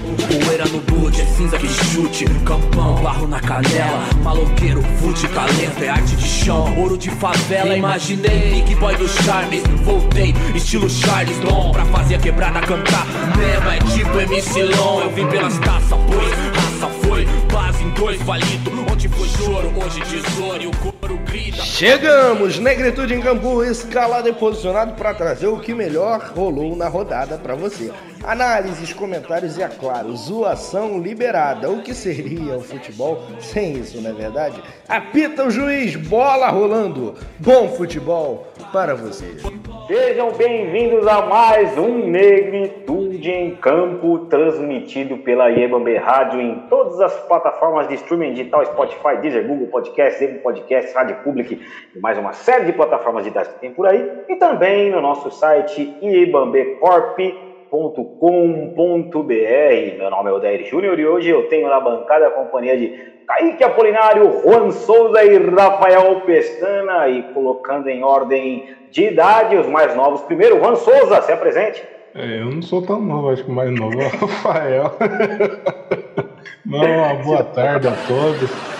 Poeira no boot, é cinza que chute. Campão, barro na canela. Maloqueiro, fute, talento, é arte de chão. Ouro de favela, imaginei. Que boy do Charles, voltei. Estilo Charles Dom Pra fazer a quebrada cantar. Mesmo é tipo MC Long. Eu vim pelas taças, pois raça foi. Base em dois valido Onde foi choro, hoje tesouro. E o couro Chegamos, Negritude em Campo, escalado e posicionado para trazer o que melhor rolou na rodada para você. Análises, comentários e, é claro, zoação liberada. O que seria o futebol sem isso, não é verdade? Apita o juiz, bola rolando. Bom futebol para vocês. Sejam bem-vindos a mais um Negritude em Campo, transmitido pela Iebambe Rádio em todas as plataformas de streaming digital, Spotify, Deezer, Google Podcast, Apple Podcast, Rádio Public e mais uma série de plataformas digitais que tem por aí. E também no nosso site iebambecorp.com www.cultura.com.br. Meu nome é Odair Júnior e hoje eu tenho na bancada a companhia de Kaique Apolinário, Juan Souza e Rafael Pestana. E colocando em ordem de idade os mais novos. Primeiro, Juan Souza, se apresente. É, eu não sou tão novo, acho que o mais novo é o Rafael. uma boa tarde a todos.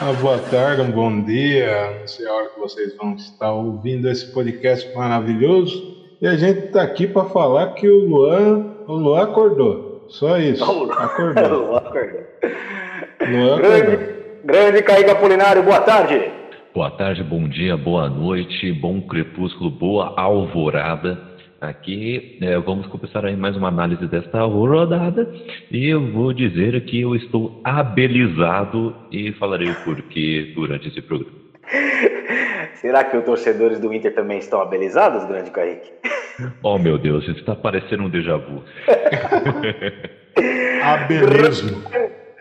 Uma boa tarde, um bom dia. Não sei a hora que vocês vão estar ouvindo esse podcast maravilhoso. E a gente tá aqui para falar que o Luan, o Luan acordou. Só isso. Acordou. Luan acordou. Luan grande, grande Kaique Apolinário, boa tarde. Boa tarde, bom dia, boa noite, bom crepúsculo, boa alvorada. Aqui é, vamos começar aí mais uma análise desta rodada e eu vou dizer que eu estou abelizado e falarei o porquê durante esse programa. Será que os torcedores do Inter também estão abelizados, grande Kaique? Oh, meu Deus, isso está parecendo um déjà vu. Abelismo.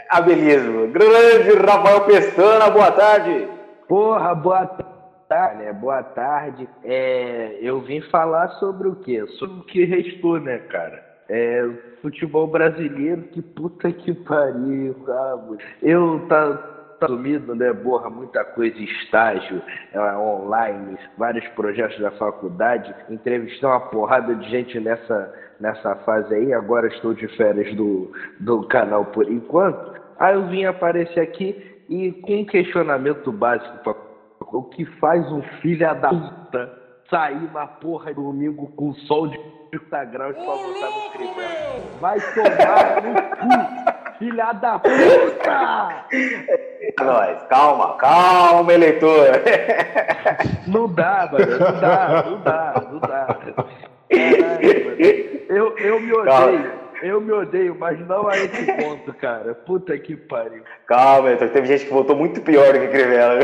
Abelismo. Grande Rafael Pestana, boa tarde. Porra, boa tarde, né? Boa tarde. É, eu vim falar sobre o quê? Sobre o que restou, né, cara? É, futebol brasileiro, que puta que pariu, sabe? Eu tá, tá sumido, né? Borra, muita coisa, estágio é, online, vários projetos da faculdade. Entrevistei uma porrada de gente nessa, nessa fase aí. Agora estou de férias do, do canal por enquanto. Aí eu vim aparecer aqui e com um questionamento básico pra, o que faz um filho da puta sair na porra do domingo com sol de 30 graus pra botar no escrever? Vai tomar no cu, filha da puta! nós. Calma, calma, eleitor. Não dá, mano. Não dá, não dá, não dá. Caralho, mano. Eu, eu me odeio. Calma. Eu me odeio, mas não a esse ponto, cara. Puta que pariu. Calma, eleitor. Teve gente que votou muito pior do que Crivella.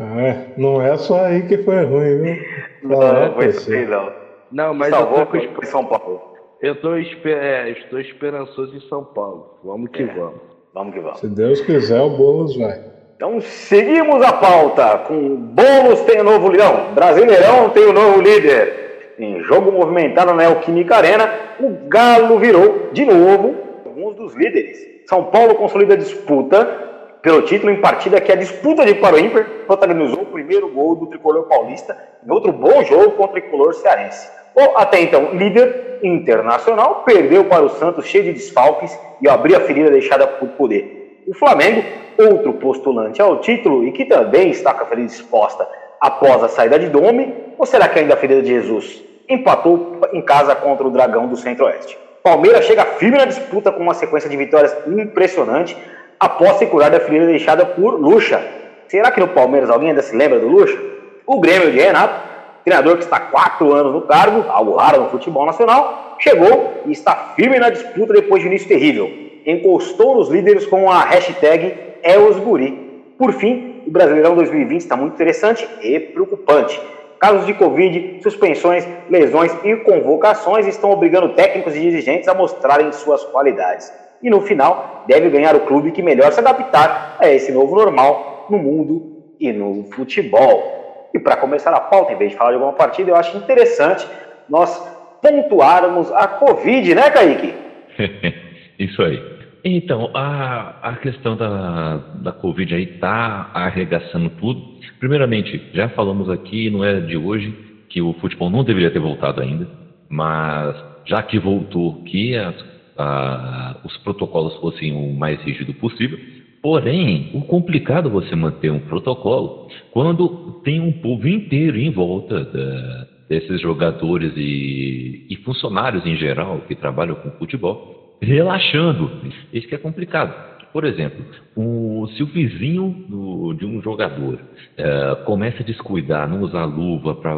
É, não é só aí que foi ruim, viu? Não, não, não foi assim, não. Não, mas Salvou eu tô com... São Paulo. Eu tô, esper... é, estou esperançoso em São Paulo. Vamos que é. vamos. Vamos que vamos. Se Deus quiser, o Boulos vai. Então seguimos a pauta com Boulos tem o novo leão, Brasileirão tem o novo líder. Em jogo movimentado na Neoquímica Arena, o Galo virou de novo alguns dos líderes. São Paulo consolida a disputa pelo título em partida que a disputa de para o protagonizou o primeiro gol do tricolor paulista em outro bom jogo contra o tricolor cearense. O até então líder internacional perdeu para o Santos cheio de desfalques e abriu a ferida deixada por poder. O Flamengo, outro postulante ao título e que também está com a ferida exposta após a saída de Dome, ou será que ainda a ferida de Jesus? Empatou em casa contra o Dragão do Centro-Oeste. Palmeiras chega firme na disputa com uma sequência de vitórias impressionante após se curar da ferida deixada por Lucha. Será que no Palmeiras alguém ainda se lembra do Lucha? O Grêmio de Renato treinador que está há quatro anos no cargo, algo raro no futebol nacional, chegou e está firme na disputa depois de um início terrível. Encostou nos líderes com a hashtag EosGuri. Por fim, o Brasileirão 2020 está muito interessante e preocupante. Casos de Covid, suspensões, lesões e convocações estão obrigando técnicos e dirigentes a mostrarem suas qualidades. E no final, deve ganhar o clube que melhor se adaptar a esse novo normal no mundo e no futebol. E para começar a pauta, em vez de falar de alguma partida, eu acho interessante nós pontuarmos a Covid, né, Kaique? Isso aí. Então, a, a questão da, da Covid aí está arregaçando tudo. Primeiramente, já falamos aqui, não é de hoje, que o futebol não deveria ter voltado ainda, mas já que voltou, que as, ah, os protocolos fossem o mais rígido possível. Porém, o complicado é você manter um protocolo quando tem um povo inteiro em volta da, desses jogadores e, e funcionários em geral que trabalham com futebol relaxando. Isso que é complicado. Por exemplo, o, se o vizinho do, de um jogador é, começa a descuidar, não usar luva para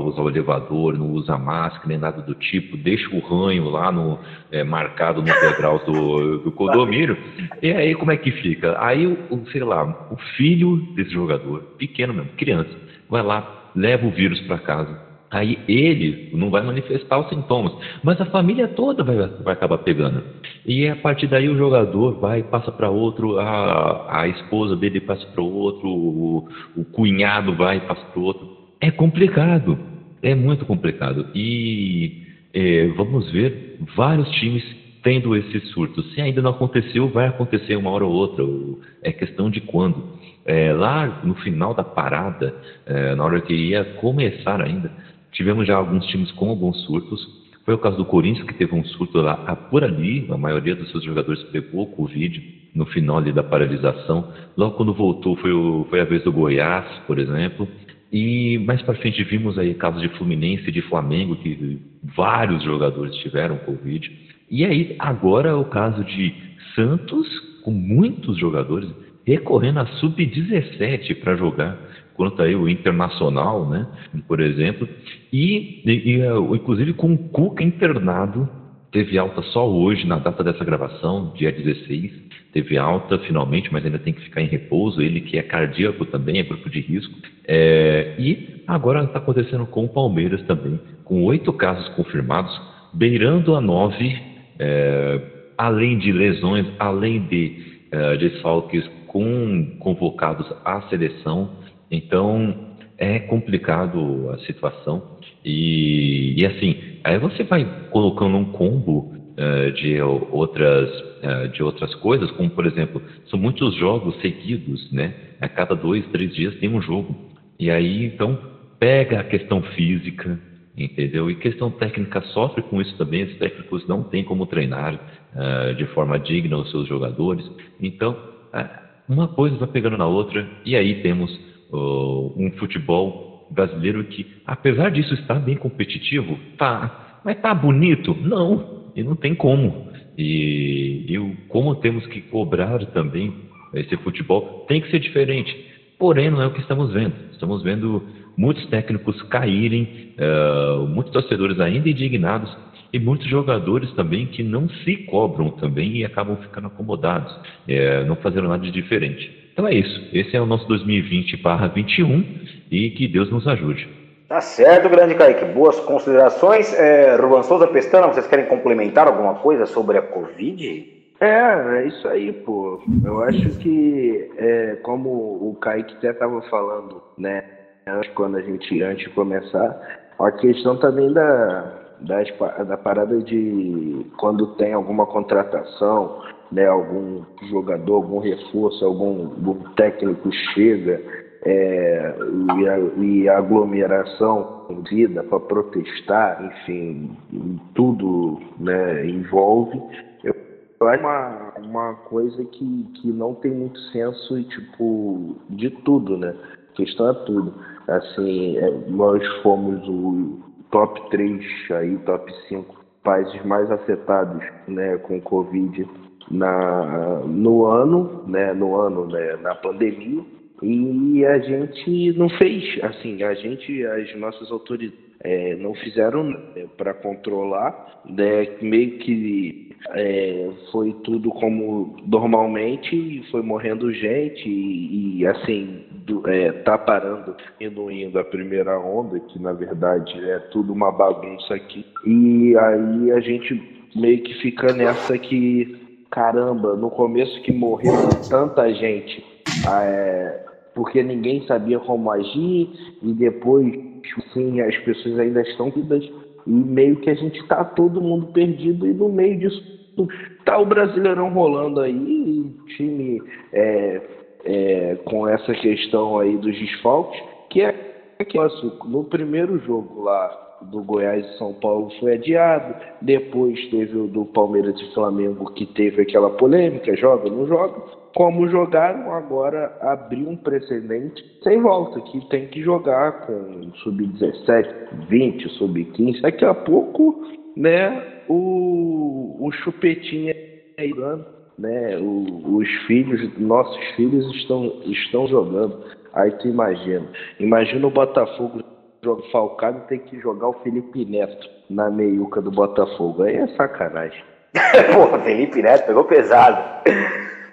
usar o elevador, não usa máscara, nem nada do tipo, deixa o ranho lá no, é, marcado no degrau do, do condomínio, e aí como é que fica? Aí, o, sei lá, o filho desse jogador, pequeno mesmo, criança, vai lá, leva o vírus para casa, Aí ele não vai manifestar os sintomas, mas a família toda vai, vai acabar pegando. E a partir daí o jogador vai, passa para outro, a, a esposa dele passa para outro, o, o cunhado vai, passa para outro. É complicado, é muito complicado. E é, vamos ver vários times tendo esses surtos. Se ainda não aconteceu, vai acontecer uma hora ou outra. É questão de quando. É, lá no final da parada, é, na hora que ia começar ainda, Tivemos já alguns times com alguns surtos. Foi o caso do Corinthians, que teve um surto lá ah, por ali. A maioria dos seus jogadores pegou Covid no final ali da paralisação. Logo quando voltou, foi, o, foi a vez do Goiás, por exemplo. E mais para frente vimos aí casos de Fluminense e de Flamengo, que vários jogadores tiveram Covid. E aí, agora é o caso de Santos, com muitos jogadores recorrendo a sub-17 para jogar quanto aí o Internacional, né, por exemplo, e, e, é, inclusive com o Cuca internado, teve alta só hoje, na data dessa gravação, dia 16, teve alta finalmente, mas ainda tem que ficar em repouso, ele que é cardíaco também, é grupo de risco, é, e agora está acontecendo com o Palmeiras também, com oito casos confirmados, beirando a nove, é, além de lesões, além de é, desfalques com convocados à seleção, então, é complicado a situação. E, e assim, aí você vai colocando um combo uh, de, outras, uh, de outras coisas, como por exemplo, são muitos jogos seguidos, né? A cada dois, três dias tem um jogo. E aí, então, pega a questão física, entendeu? E questão técnica sofre com isso também. Os técnicos não têm como treinar uh, de forma digna os seus jogadores. Então, uma coisa vai pegando na outra, e aí temos uh, um futebol brasileiro que, apesar disso estar bem competitivo, tá, mas tá bonito? Não, e não tem como. E, e como temos que cobrar também esse futebol, tem que ser diferente. Porém, não é o que estamos vendo. Estamos vendo muitos técnicos caírem, uh, muitos torcedores ainda indignados e muitos jogadores também que não se cobram também e acabam ficando acomodados, é, não fazendo nada de diferente. Então é isso. Esse é o nosso 2020/21 e que Deus nos ajude. Tá certo, grande Kaique. Boas considerações. É, Ruan Souza Pestana, vocês querem complementar alguma coisa sobre a Covid? É, é isso aí, pô. Eu acho que, é, como o Kaique até estava falando, né, quando a gente, antes de começar, a questão também da, das, da parada de quando tem alguma contratação, né, algum jogador, algum reforço, algum, algum técnico chega é, e, a, e a aglomeração vida para protestar, enfim, tudo né, envolve. Eu acho uma, uma coisa que, que não tem muito senso tipo, de tudo, né? A questão é tudo. Assim, é, nós fomos o top 3 aí, top 5 países mais afetados né, com Covid na, no ano, né, no ano, né, na pandemia, e a gente não fez, assim, a gente, as nossas autoridades é, não fizeram para controlar, né, meio que é, foi tudo como normalmente, foi morrendo gente e, e assim, do, é, tá parando, indo a primeira onda, que na verdade é tudo uma bagunça aqui, e aí a gente meio que fica nessa que caramba, no começo que morreu tanta gente, é, porque ninguém sabia como agir, e depois, sim, as pessoas ainda estão vidas, e meio que a gente está todo mundo perdido, e no meio disso tá o Brasileirão rolando aí, time é, é, com essa questão aí dos desfalques, que é que no primeiro jogo lá do Goiás e São Paulo foi adiado. Depois teve o do Palmeiras e Flamengo, que teve aquela polêmica: joga, não joga. Como jogaram, agora abriu um precedente sem volta, que tem que jogar com sub-17, 20, sub-15. Daqui a pouco, né, o, o chupetinha aí né, o, os filhos, nossos filhos estão, estão jogando. Aí tu imagina, imagina o Botafogo e tem que jogar o Felipe Neto na meiuca do Botafogo. Aí é sacanagem. Porra, Felipe Neto pegou pesado.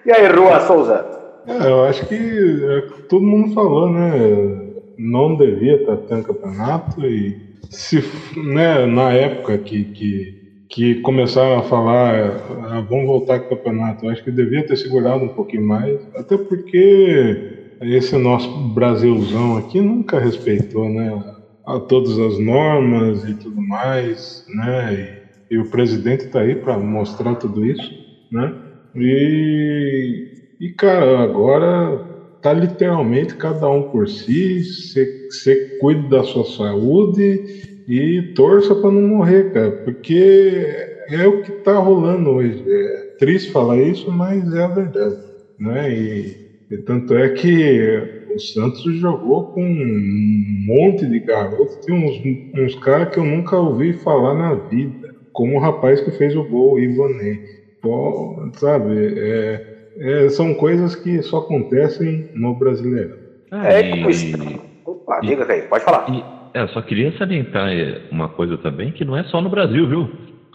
E aí, Rua Souza? É, eu acho que é, todo mundo falou, né? Não devia estar tendo campeonato e se, né, na época que, que, que começaram a falar, ah, vamos voltar com o campeonato, eu acho que devia ter segurado um pouquinho mais, até porque esse nosso Brasilzão aqui nunca respeitou, né? A todas as normas e tudo mais, né? E, e o presidente está aí para mostrar tudo isso, né? E, e cara, agora tá literalmente cada um por si, você cuide da sua saúde e torça para não morrer, cara, porque é o que tá rolando hoje. É triste falar isso, mas é a verdade, né? E, e tanto é que o Santos jogou com um monte de garotos. Tem uns, uns caras que eu nunca ouvi falar na vida, como o rapaz que fez o gol, o. Pô, sabe, é, é, são coisas que só acontecem no brasileiro. É, é e... Opa, diga aí, pode falar. E, é, só queria salientar é, uma coisa também, que não é só no Brasil, viu?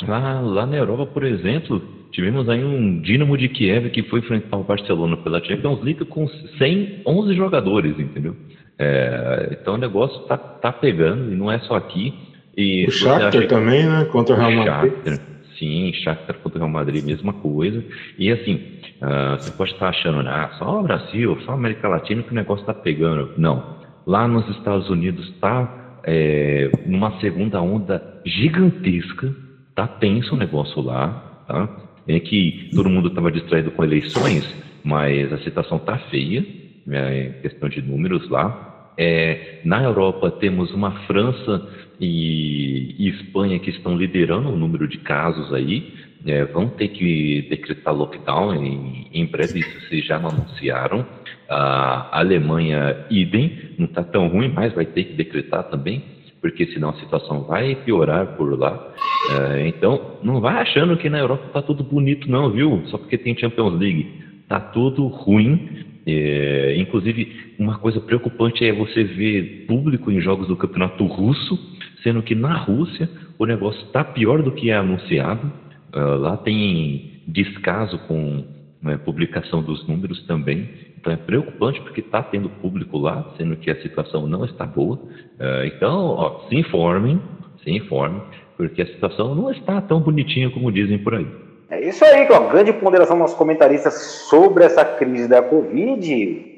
Lá, lá na Europa, por exemplo, Tivemos aí um Dinamo de Kiev que foi enfrentar o Barcelona pela Champions League com 111 jogadores, entendeu? É, então o negócio tá, tá pegando e não é só aqui. E o Shakhtar também, né? Contra o Real Madrid. Shakhtar, sim, Shakhtar contra o Real Madrid, mesma coisa. E assim, uh, você pode estar achando, ah, só o Brasil, só a América Latina que o negócio tá pegando. Não. Lá nos Estados Unidos tá é, numa segunda onda gigantesca, tá tenso o negócio lá, tá? É que todo mundo estava distraído com eleições, mas a situação está feia, né, questão de números lá. É, na Europa temos uma França e, e, Espanha que estão liderando o número de casos aí, é, vão ter que decretar lockdown em, em breve, isso vocês já anunciaram. A Alemanha, idem, não está tão ruim, mas vai ter que decretar também porque senão a situação vai piorar por lá. É, então, não vai achando que na Europa está tudo bonito, não, viu? Só porque tem Champions League. Está tudo ruim. É, inclusive, uma coisa preocupante é você ver público em jogos do campeonato russo, sendo que na Rússia o negócio está pior do que é anunciado. É, lá tem descaso com né, publicação dos números também. Então é preocupante porque está tendo público lá, sendo que a situação não está boa. Uh, então, ó, se informem, se informem, porque a situação não está tão bonitinha como dizem por aí. É isso aí, ó, grande ponderação dos comentaristas sobre essa crise da Covid.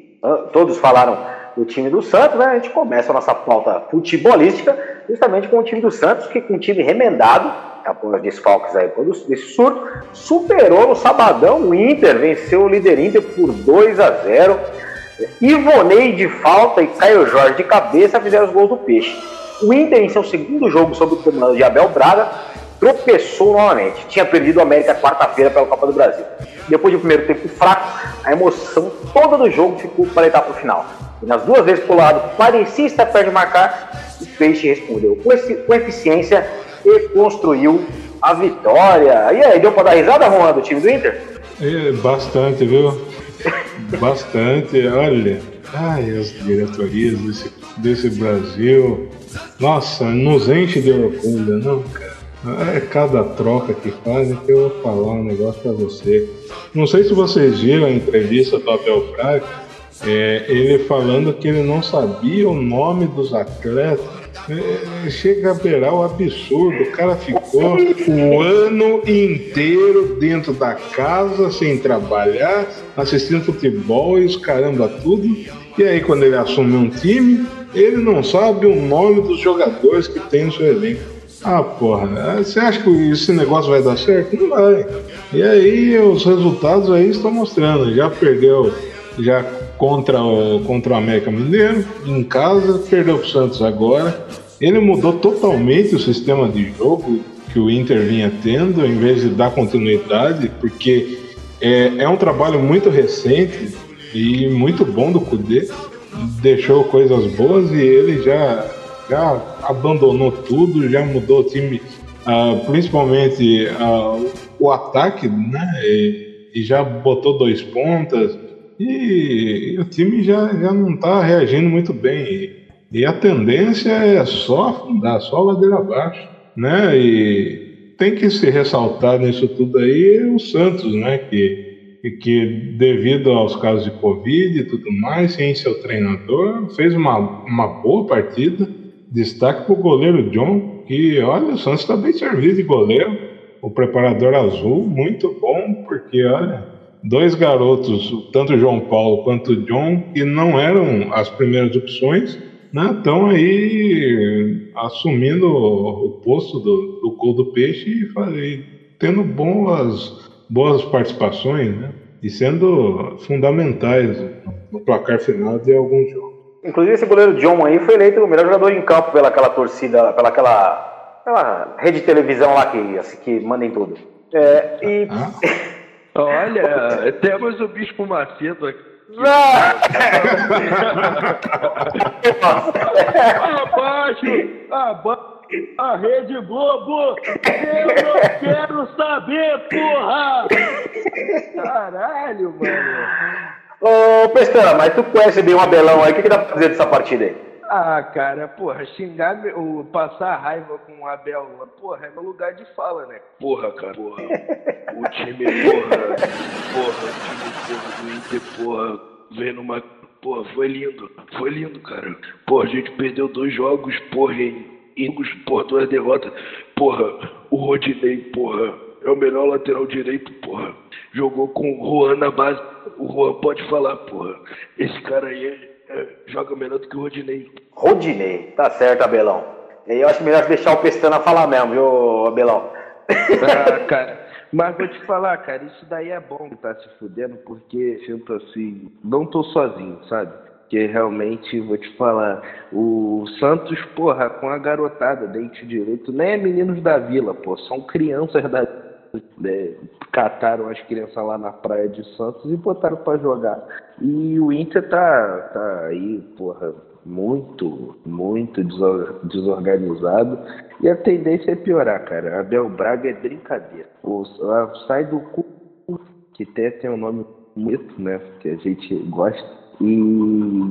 Todos falaram do time do Santos, né? A gente começa a nossa pauta futebolística justamente com o time do Santos, que com um time remendado, após desfalques aí desse surto, superou no sabadão o Inter, venceu o líder Inter por 2 a 0. Ivonei de falta e Caio Jorge de cabeça fizeram os gols do Peixe. O Inter, em seu segundo jogo sob o comando de Abel Braga, tropeçou novamente. Tinha perdido o América quarta-feira pela Copa do Brasil. Depois de um primeiro tempo fraco, a emoção toda do jogo ficou para a etapa final. E nas duas vezes que o lado parecia estar perto de marcar, o Peixe respondeu com, esse, com eficiência e construiu a vitória. E aí, deu para dar risada, Juan, do time do Inter? É, bastante, viu? bastante. Olha, ai, as diretorias desse, desse Brasil, nossa, nos enche de orgulho, não, cara. É cada troca que fazem que eu vou falar um negócio para você. Não sei se vocês viram a entrevista do Abel Braga, é, ele falando que ele não sabia o nome dos atletas é, chega a beirar o absurdo. O cara ficou o ano inteiro dentro da casa, sem trabalhar, assistindo futebol e os caramba tudo. E aí, quando ele assume um time, ele não sabe o nome dos jogadores que tem no seu elenco. Ah, porra, você acha que esse negócio vai dar certo? Não vai. E aí, os resultados aí estão mostrando. Já perdeu, já contra o, contra o América Mineiro, em casa, perdeu para o Santos agora. ele mudou totalmente o sistema de jogo que o Inter vinha tendo, em vez de dar continuidade, porque é, é um trabalho muito recente e muito bom do Kudê. Deixou coisas boas e ele já, já abandonou tudo, já mudou o time, uh, principalmente uh, o ataque, né? E, e, já botou dois pontas. E, e o time já, já não está reagindo muito bem. E, e a tendência é só afundar, só ladeira abaixo, né? E tem que se ressaltar nisso tudo aí o Santos, né? Que, que devido aos casos de Covid e tudo mais, sem seu treinador, fez uma, uma boa partida. Destaque para o goleiro John, que olha, o Santos está bem servido de goleiro. O preparador azul, muito bom, porque olha, dois garotos, tanto João Paulo quanto John, que não eram as primeiras opções, estão né, aí assumindo o posto do, do gol do peixe e, tendo boas, boas participações, né? E sendo fundamentais no placar final de alguns jogos. Inclusive esse goleiro John aí foi eleito o melhor jogador em campo pela aquela torcida, pela aquela, aquela rede de televisão lá que, assim, que manda em tudo. É, e... Ah. Olha, temos o Bispo Macedo aqui abaixo, abaixo a Rede Globo! Eu não quero saber, porra! Caralho, mano! Ô, Pestana, mas tu conhece bem o Abelão aí, o que, que dá pra fazer dessa partida aí? Ah, cara, porra, xingar, o, passar raiva com o Abel, porra, é no lugar de fala, né? Porra, cara, porra. O time, porra, porra, o time, porra, do Inter, porra, vendo uma. Porra, foi lindo, foi lindo, cara. Porra, a gente perdeu dois jogos, porra, em Ingos, porra, duas derrotas. Porra, o Rodinei, porra, é o melhor lateral direito, porra. Jogou com o Juan na base. O Juan pode falar, porra. Esse cara aí é, é, joga melhor do que o Rodinei. Rodinei, tá certo, Abelão. Eu acho melhor deixar o Pestana falar mesmo, viu, Abelão? Ah, cara. Mas vou te falar, cara, isso daí é bom que tá se fudendo, porque sinto assim, não tô sozinho, sabe? que realmente, vou te falar, o Santos, porra, com a garotada, dente direito, nem é meninos da vila, pô, são crianças da né, cataram as crianças lá na praia de Santos e botaram para jogar. E o Inter tá, tá aí, porra, muito, muito desorganizado. E a tendência é piorar, cara. Abel Braga é brincadeira. O, sai do cu, que até tem um nome bonito, né? Que a gente gosta e,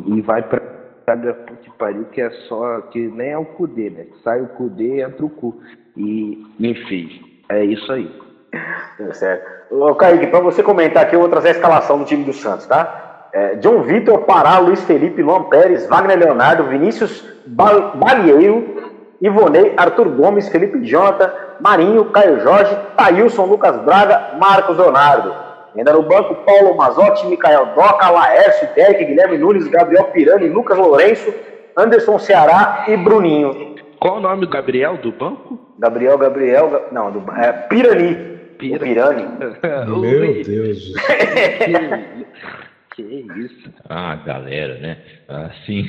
e vai para cada que pariu que é só que nem é o Cudê, né? Sai o Cudê entra o cu. E, enfim, é isso aí. É certo. Ô, Kaique, para você comentar aqui, eu vou trazer a escalação do time do Santos, tá? É, John Vitor, Pará, Luiz Felipe, Luan Pérez, Wagner Leonardo, Vinícius Balieiro, Ivonei, Arthur Gomes, Felipe Jonathan, Marinho, Caio Jorge, Thailson, Lucas Braga, Marcos Leonardo. Ainda no banco, Paulo Mazotti, Micael Doca, Laércio, Derek, Guilherme Nunes, Gabriel Pirani, Lucas Lourenço, Anderson Ceará e Bruninho. Qual o nome do Gabriel do banco? Gabriel, Gabriel, não, do, é Pirani. Pira. Pirani. Meu Deus. que isso. Ah, galera, né? Assim,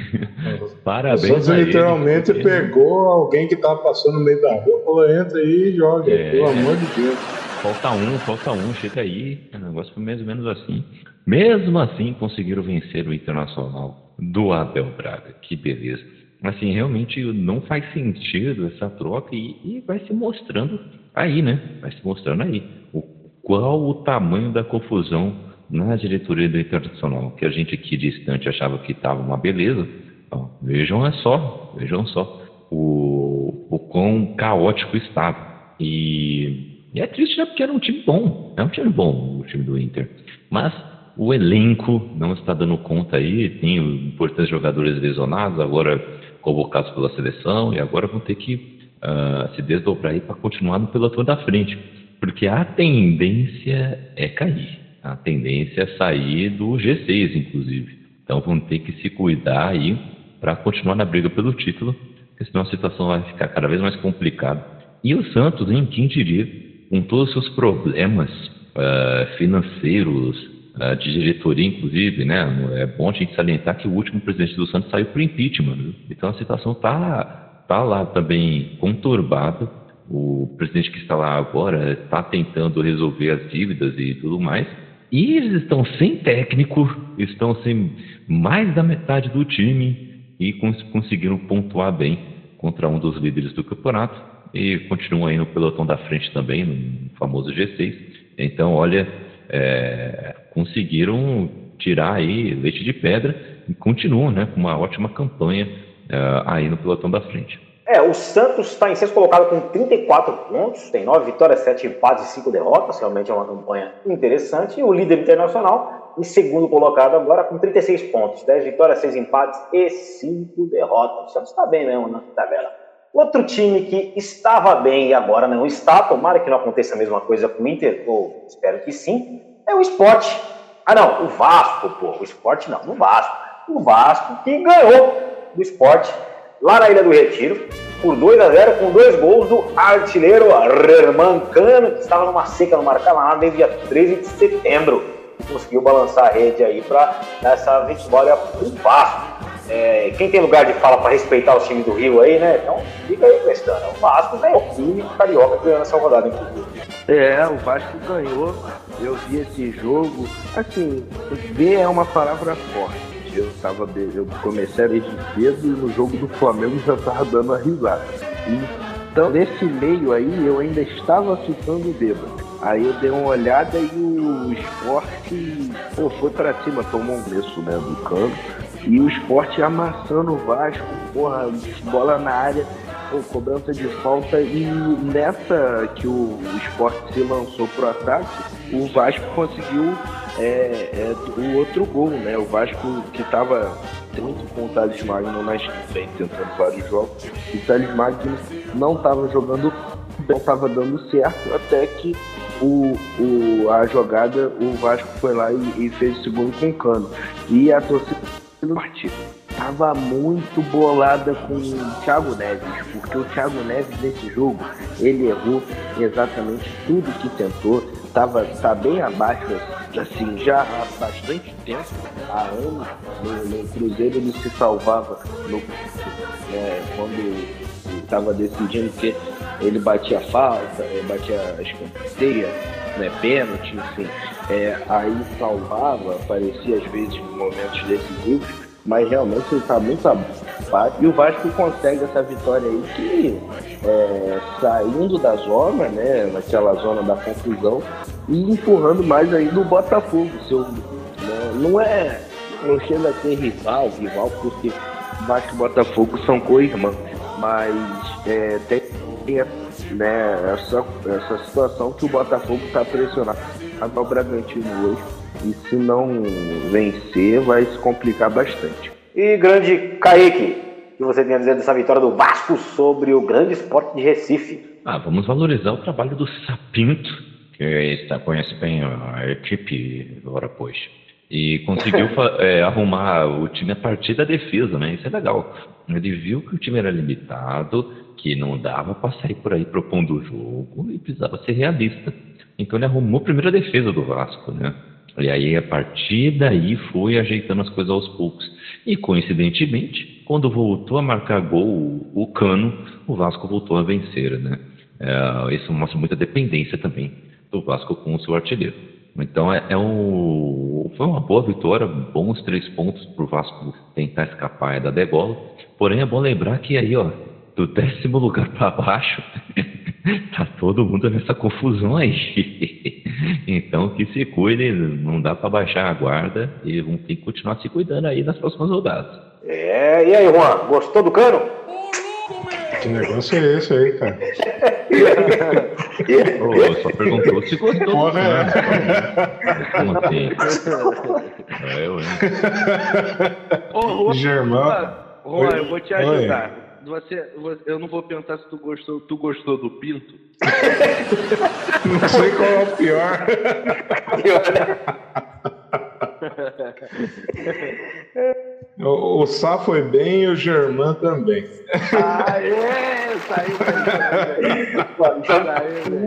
parabéns. Você literalmente ele, pegou alguém que tava passando no meio da rua, falou: entra aí e joga, é, pelo amor de Deus. Falta um, falta um, chega aí. O negócio foi mais ou menos assim. Mesmo assim, conseguiram vencer o Internacional do Abel Braga. Que beleza. Assim, realmente não faz sentido essa troca e, e vai se mostrando aí, né? Vai se mostrando aí. O, qual o tamanho da confusão na diretoria do Internacional, que a gente aqui distante achava que estava uma beleza. Ó, vejam é só, vejam só o, o quão caótico estava. E e é triste, né? Porque era um time bom. É um time bom, o time do Inter. Mas o elenco não está dando conta aí. Tem importantes jogadores lesionados, agora convocados pela seleção, e agora vão ter que uh, se desdobrar para continuar no pelotão da frente. Porque a tendência é cair. A tendência é sair do G6, inclusive. Então vão ter que se cuidar aí para continuar na briga pelo título, porque senão a situação vai ficar cada vez mais complicada. E o Santos, hein, quem diria, com todos os seus problemas uh, financeiros, de diretoria, inclusive, né? É bom a gente salientar que o último presidente do Santos saiu por impeachment, viu? então a situação está está lá também conturbado. O presidente que está lá agora está tentando resolver as dívidas e tudo mais. E eles estão sem técnico, estão sem mais da metade do time e cons conseguiram pontuar bem contra um dos líderes do campeonato e continuam aí no pelotão da frente também, no famoso G6. Então, olha, é, conseguiram tirar aí leite de pedra e continuam né, com uma ótima campanha é, aí no pelotão da frente. É, o Santos está em sexto colocado com 34 pontos, tem 9 vitórias, 7 empates e 5 derrotas, realmente é uma campanha interessante. E o líder internacional, em segundo colocado agora, com 36 pontos, 10 vitórias, 6 empates e 5 derrotas. O Santos está bem mesmo na tabela. Outro time que estava bem e agora não está, tomara que não aconteça a mesma coisa com o Inter, ou espero que sim, é o Sport. Ah não, o Vasco, pô, o Sport não, o Vasco. O Vasco que ganhou do Sport lá na Ilha do Retiro, por 2 a 0 com dois gols do artilheiro Cano, que estava numa seca no Maracanã desde dia 13 de setembro. Conseguiu balançar a rede aí para dar essa vitória para o Vasco. É, quem tem lugar de fala para respeitar os times do Rio aí, né? Então fica aí prestando. O Vasco ganhou o time carioca ganhando essa rodada, inclusive. É, o Vasco ganhou. Eu vi esse jogo. Assim, ver é uma palavra forte eu tava eu comecei desde cedo e no jogo do Flamengo já tava dando a risada. Então, nesse meio aí, eu ainda estava ficando bêbado. Aí eu dei uma olhada e o esporte pô, foi para cima, tomou um preço né, do campo. E o esporte amassando o Vasco, porra, bola na área, pô, cobrança de falta. E nessa que o, esporte se lançou pro ataque, o Vasco conseguiu é, é o outro gol, né? O Vasco que estava muito com o Thales Magno na frente, tentando vários jogos, o Thales Magno não estava jogando, não estava dando certo, até que o, o, a jogada, o Vasco foi lá e, e fez o segundo com o cano. E a torcida do partido estava muito bolada com o Thiago Neves, porque o Thiago Neves nesse jogo, ele errou exatamente tudo que tentou, tava, tá bem abaixo, assim, já há bastante tempo, há anos, no, no Cruzeiro ele se salvava no, é, quando estava decidindo que ele batia falta, batia escanteia, né, pênalti, enfim. É, aí salvava, aparecia às vezes em momentos decisivos, mas realmente está muito abaixo. E o Vasco consegue essa vitória aí que é, saindo da zona, né, naquela zona da confusão, e empurrando mais ainda o Botafogo. Seu, né, não é. Não chega a ser rival, rival, porque Vasco e Botafogo são co-irmãos. Mas é, tem né, essa, essa situação que o Botafogo está pressionado o Bragantino hoje. E se não vencer, vai se complicar bastante. E grande Kaique, o que você tem a dizer dessa vitória do Vasco sobre o grande esporte de Recife? Ah, vamos valorizar o trabalho do Sapinto, que está, conhece bem a equipe agora pois. E conseguiu é, arrumar o time a partir da defesa, né? Isso é legal. Ele viu que o time era limitado, que não dava para sair por aí propondo o jogo e precisava ser realista. Então ele arrumou a primeira defesa do Vasco, né? E aí, a partir daí, foi ajeitando as coisas aos poucos. E, coincidentemente, quando voltou a marcar gol o Cano, o Vasco voltou a vencer, né? É, isso mostra muita dependência também do Vasco com o seu artilheiro. Então, é, é um, foi uma boa vitória, bons três pontos para o Vasco tentar escapar da degola. Porém, é bom lembrar que aí, ó, do décimo lugar para baixo, tá todo mundo nessa confusão aí. então que se cuide, não dá para baixar a guarda e vão ter que continuar se cuidando aí nas próximas rodadas. É, e aí, Juan, gostou do cano? Que negócio é esse aí, cara? oh, só perguntou se gostou. Porra, é. Assim? É eu, hein? Ô, Juan, Germão. Juan, eu vou te ajudar. Oi você, eu não vou perguntar se tu gostou, tu gostou do pinto. não sei qual é o pior. o, o Sá foi bem e o Germán também. Aê! Saiu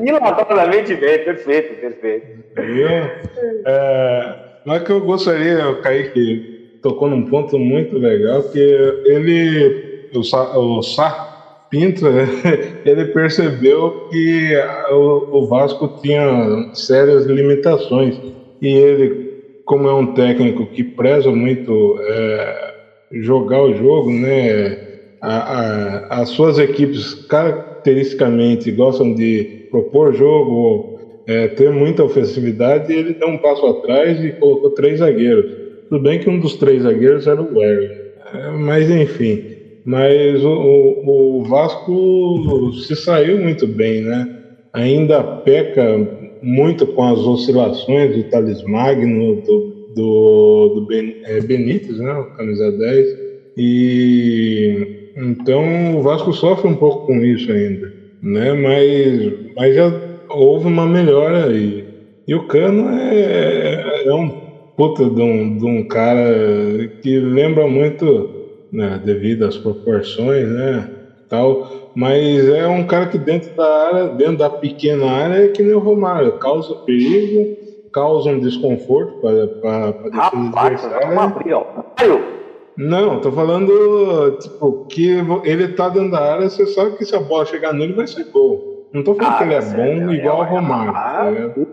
Milagrosamente bem, perfeito, perfeito. É, mas que eu gostaria, o Kaique tocou num ponto muito legal, que ele o Sá, o Sá Pinto, ele percebeu que o, Vasco tinha sérias limitações e ele, como é um técnico que preza muito é, jogar o jogo, né, a, a, as suas equipes caracteristicamente gostam de propor jogo, é, ter muita ofensividade, ele deu um passo atrás e colocou três zagueiros. Tudo bem que um dos três zagueiros era o Werner, é, mas enfim. Mas o, o, Vasco se saiu muito bem, né? Ainda peca muito com as oscilações do Thales Magno, do, do, do ben, é, Benítez, né? Camisa 10. E então o Vasco sofre um pouco com isso ainda, né? Mas, mas já houve uma melhora aí. E o Cano é, é um puta de um, de um cara que lembra muito, né, devido às proporções, né, tal, mas é um cara que dentro da área, dentro da pequena área, é que nem o Romário, causa perigo, causa um desconforto para para Rapaz, vamos abrir, ó. Não, tô falando, tipo, que ele tá dentro da área, você sabe que se a bola chegar nele vai ser gol. Não tô falando ah, que ele é bom é, igual é, o Romário.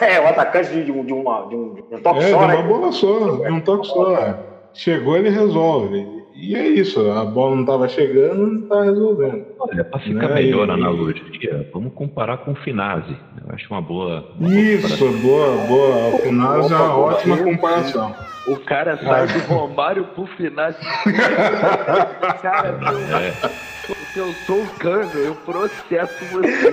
É, é, o atacante de, de, de, uma, de, um, de um toque é, só, de uma né? bola só, de um toque só. Chegou, ele resolve. E é isso, a bola não estava chegando, não está resolvendo. Olha, para ficar né? melhor a analogia, vamos comparar com o Finazzi. Eu acho uma boa. Uma isso, boa, boa. O Finazzi é uma ótima comparação. O cara sai do Romário pro Finazzi. cara, é se eu sou o cano, eu processo você.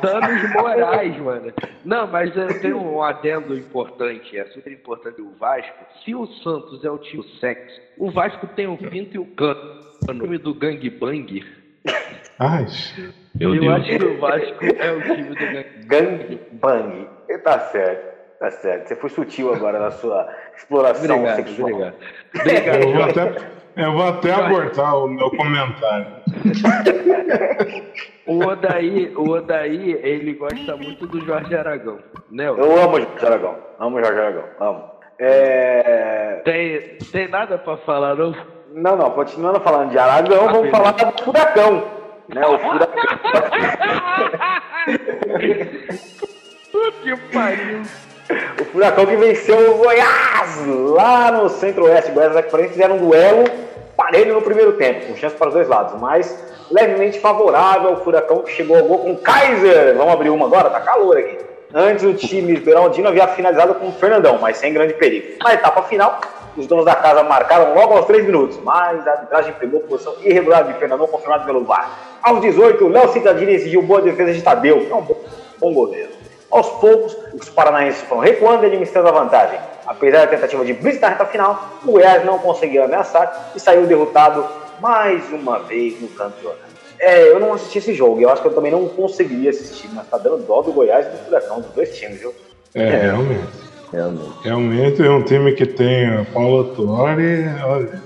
Danos morais, mano. Não, mas eu tenho um adendo importante, é super importante o Vasco. Se o Santos é o time sexo, o Vasco tem o Pinto e o Cano. O nome do Gang Bang. Ai, meu eu Deus. acho que o Vasco é o time do Gang, gang Bang. Tá certo. Tá certo. Você foi sutil agora na sua exploração obrigado, sexual. Obrigado. Obrigado. Eu vou até, eu vou até abortar o meu comentário. o Odaí, o Odaí, ele gosta muito do Jorge Aragão, né? Eu amo o Jorge Aragão, amo o Jorge Aragão, amo. É... Tem, tem nada para falar, não? Não, não, continuando falando de Aragão, ah, vamos falar do Furacão. Né, o Furacão. que pariu. O Furacão que venceu o Goiás lá no Centro-Oeste. Goiás e Atlético fizeram um duelo parelho no primeiro tempo, com chance para os dois lados, mas levemente favorável ao Furacão que chegou ao gol com o Kaiser. Vamos abrir uma agora? Tá calor aqui. Antes o time Beraldino havia finalizado com o Fernandão, mas sem grande perigo. Na etapa final, os donos da casa marcaram logo aos 3 minutos, mas a arbitragem pegou posição irregular de Fernandão, confirmado pelo VAR. Aos 18, Léo Citadini exigiu boa defesa de Tadeu, que é um bom, bom goleiro. Aos poucos, os paranaenses foram recuando e administrando a vantagem. Apesar da tentativa de blitz na reta final, o Goiás não conseguiu ameaçar e saiu derrotado mais uma vez no campeonato. É, eu não assisti esse jogo, eu acho que eu também não conseguiria assistir, mas tá dando dó do Goiás e do Furacão, dos dois times, viu? É, realmente. Realmente. Realmente é um time que tem Paulo Tuori, olha.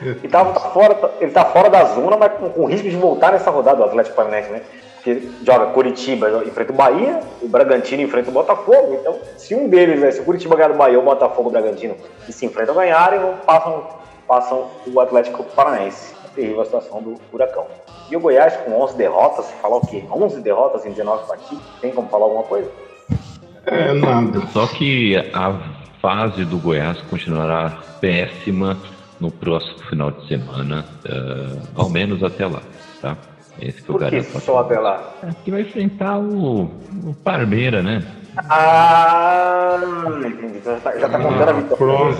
ele, tá, fora, ele tá fora da zona, mas com, com risco de voltar nessa rodada do Atlético Paranaense, né? que joga Curitiba enfrenta o Bahia, o Bragantino enfrenta o Botafogo. Então, se um deles, né, se o Curitiba ganhar do Bahia, o Botafogo e o Bragantino, que se enfrentam ganharem, passam, passam o Atlético Paranaense. Terrível a situação do Furacão. E o Goiás com 11 derrotas, falar o quê? 11 derrotas em 19 partidas? Tem como falar alguma coisa? É, nada. Só que a fase do Goiás continuará péssima no próximo final de semana, uh, ao menos até lá, tá? Esse que Por eu que só até lá? É que vai enfrentar o, o Parmeira, né? Ah, entendi. Já tá, já tá contando a vitória. Pronto.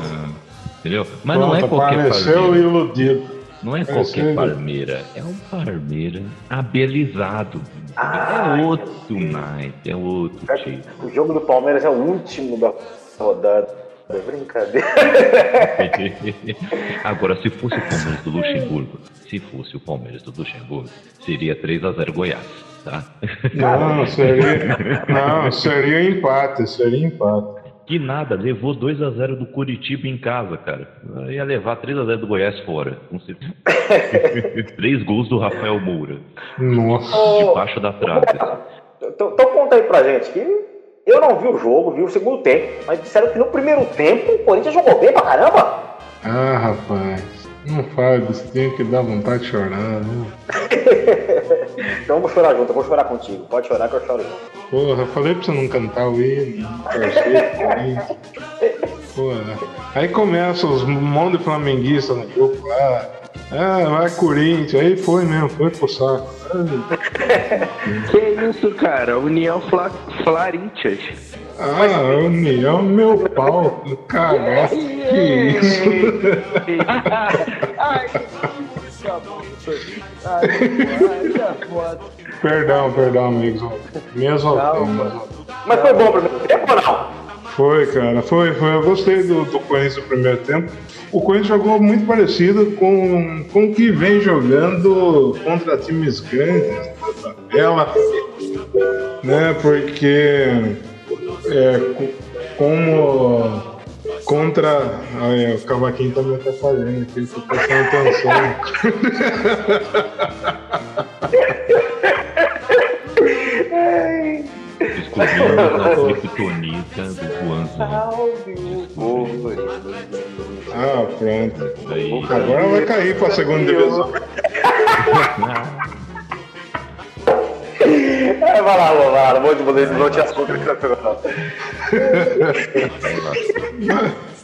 entendeu? Mas Pronto, não é qualquer Parmeira. iludido. Não é qualquer Parmeira, é um Parmeira abelizado. Ah, é outro mais, é outro tipo. O jogo do Palmeiras é o último da rodada. É brincadeira. Agora, se fosse o Palmeiras do Luxemburgo, se fosse o Palmeiras do Luxemburgo, seria 3 a 0 Goiás, tá? Não, seria, não, seria empate, seria empate. Que nada, levou 2 a 0 do Curitiba em casa, cara. Ia levar 3 a 0 do Goiás fora. Três gols do Rafael Moura. Nossa. Debaixo da trave. Então, então conta aí pra gente que eu não vi o jogo, vi o segundo tempo, mas disseram que no primeiro tempo o Corinthians jogou bem pra caramba. Ah, rapaz. Não fala disso, tem que dar vontade de chorar, né? então vamos chorar junto, eu vou chorar contigo. Pode chorar que eu choro junto. Porra, falei pra você não cantar o hino, torcer Porra. Aí começa os monte de flamenguistas no grupo lá. Ah, vai Corinthians. Aí foi mesmo, foi pro saco. que isso, cara? União Fla Flarintias. Ah, União meu pau. Caraca, que isso? Ai, Perdão, perdão, amigos. Minhas Calma. Mas foi bom tempo ou não? Foi, cara, foi, foi. Eu gostei do, do Corinthians no primeiro tempo. O Corinthians jogou muito parecido com, com o que vem jogando contra times grandes da tabela, né? Porque é, como contra. Aí, o Cavaquinho também tá fazendo aqui, tô prestando atenção. Descobrimos a criptonita do Guanzo. Ah, pronto. Agora vai cair pra segunda divisão. É, vai lá, vai lá, vou te poder não te assunto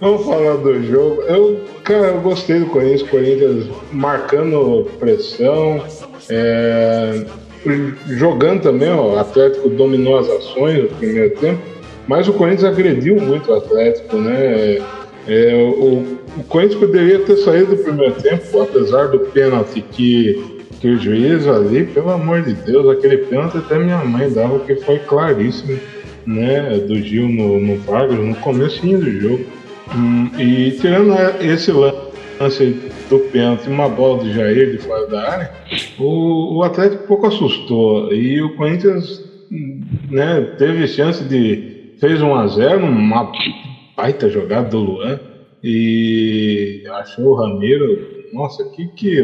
Vamos falar do jogo. Eu, cara, eu gostei do Corinthians, Corinthians marcando pressão, é, jogando também, ó, o Atlético dominou as ações no primeiro tempo, mas o Corinthians agrediu muito o Atlético, né? É, o, o Corinthians poderia ter saído do primeiro tempo, apesar do pênalti que, que o juiz ali, pelo amor de Deus, aquele pênalti até minha mãe dava, que foi claríssimo, né? Do Gil no, no Vargas, no comecinho do jogo. Hum, e tirando esse lance do pênalti, uma bola do Jair de fora da área, o, o Atlético pouco assustou. E o Corinthians né, teve chance de. fez 1 a 0 uma baita jogada do Luan. E achou o Ramiro, nossa, que, que,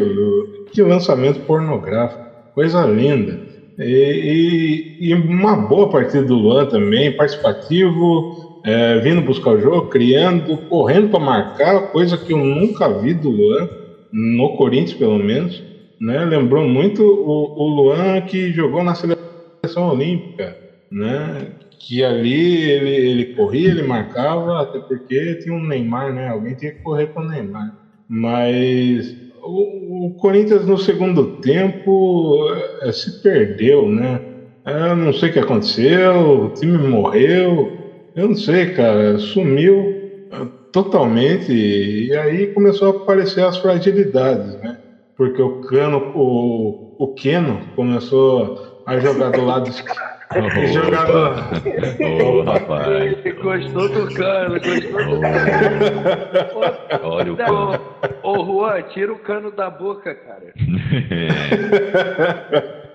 que lançamento pornográfico, coisa linda. E, e, e, uma boa partida do Luan também, participativo, é, vindo buscar o jogo, criando, correndo para marcar, coisa que eu nunca vi do Luan, no Corinthians pelo menos. Né? Lembrou muito o, o Luan que jogou na seleção olímpica, né? que ali ele, ele corria, ele marcava, até porque tinha um Neymar, né? Alguém tinha que correr com o Neymar. Mas o, o Corinthians no segundo tempo é, se perdeu, né? Eu não sei o que aconteceu, o time morreu, eu não sei, cara, sumiu é, totalmente e aí começou a aparecer as fragilidades, né? Porque o Cano, o, o Keno começou a jogar do lado esquerdo Oh, jogador. Ô, oh, rapaz. Gostou do cano, gostou do cano. Olha o cano. Ô, Juan, tira o cano da boca, cara.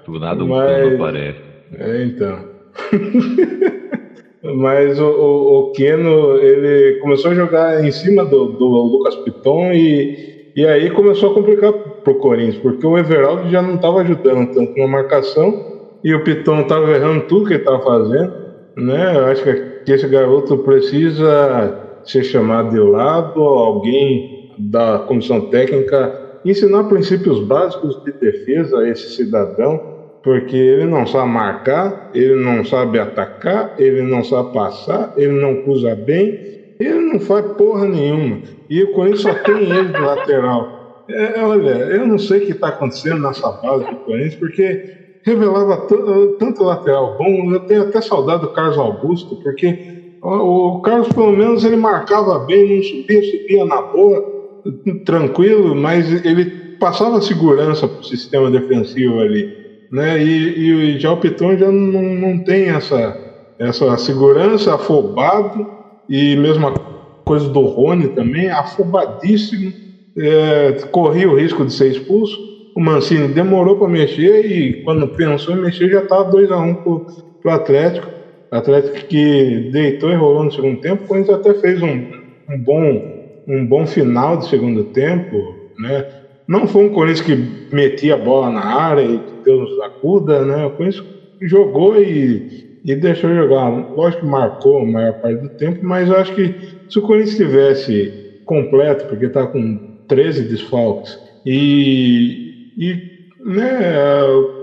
Do nada um Mas... cano aparece. É, então. Mas o, o, o, Keno, ele começou a jogar em cima do, do Lucas Piton e, e aí começou a complicar pro Corinthians, porque o Everaldo já não estava ajudando tanto na marcação e o Piton estava errando tudo que ele estava fazendo, né? Eu acho que esse garoto precisa ser chamado de lado, alguém da comissão técnica ensinar princípios básicos de defesa a esse cidadão, porque ele não sabe marcar, ele não sabe atacar, ele não sabe passar, ele não cruza bem, ele não faz porra nenhuma. E o Corinthians só tem ele de lateral. É, olha, eu não sei o que está acontecendo nessa base do Corinthians, porque revelava tanto lateral bom. Eu tenho até saudade do Carlos Augusto, porque o Carlos, pelo menos, ele marcava bem, não subia, subia na boa, tranquilo, mas ele passava segurança para o sistema defensivo ali. Né? E, e já o Piton já não, não tem essa, essa segurança, afobado, e mesma coisa do Rony também, afobadíssimo, é, corria o risco de ser expulso o Mancini demorou para mexer e quando pensou em mexer já estava 2x1 um pro, pro Atlético. Atlético que deitou e rolou no segundo tempo. O Corinthians até fez um, um, bom, um bom final de segundo tempo. Né? Não foi um Corinthians que metia a bola na área e Deus acuda. Né? O Corinthians jogou e, e deixou jogar. Lógico que marcou a maior parte do tempo, mas eu acho que se o Corinthians tivesse completo, porque está com 13 desfalques. E, e né,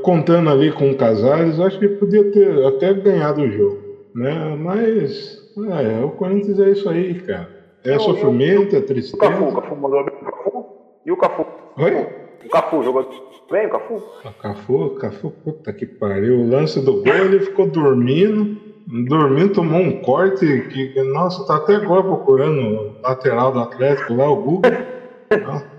contando ali com o Casares, acho que podia ter até ganhado o jogo. Né? Mas é, o Corinthians é isso aí, cara. É sofrimento, é tristeza. O Cafu, o Cafu mandou bem o Cafu. E o Cafu? Oi? O Cafu jogou bem, o Cafu? O Cafu, o Cafu, puta que pariu. O lance do gol, ele ficou dormindo. Dormindo, tomou um corte que, nossa, tá até agora procurando o lateral do Atlético lá, o Google.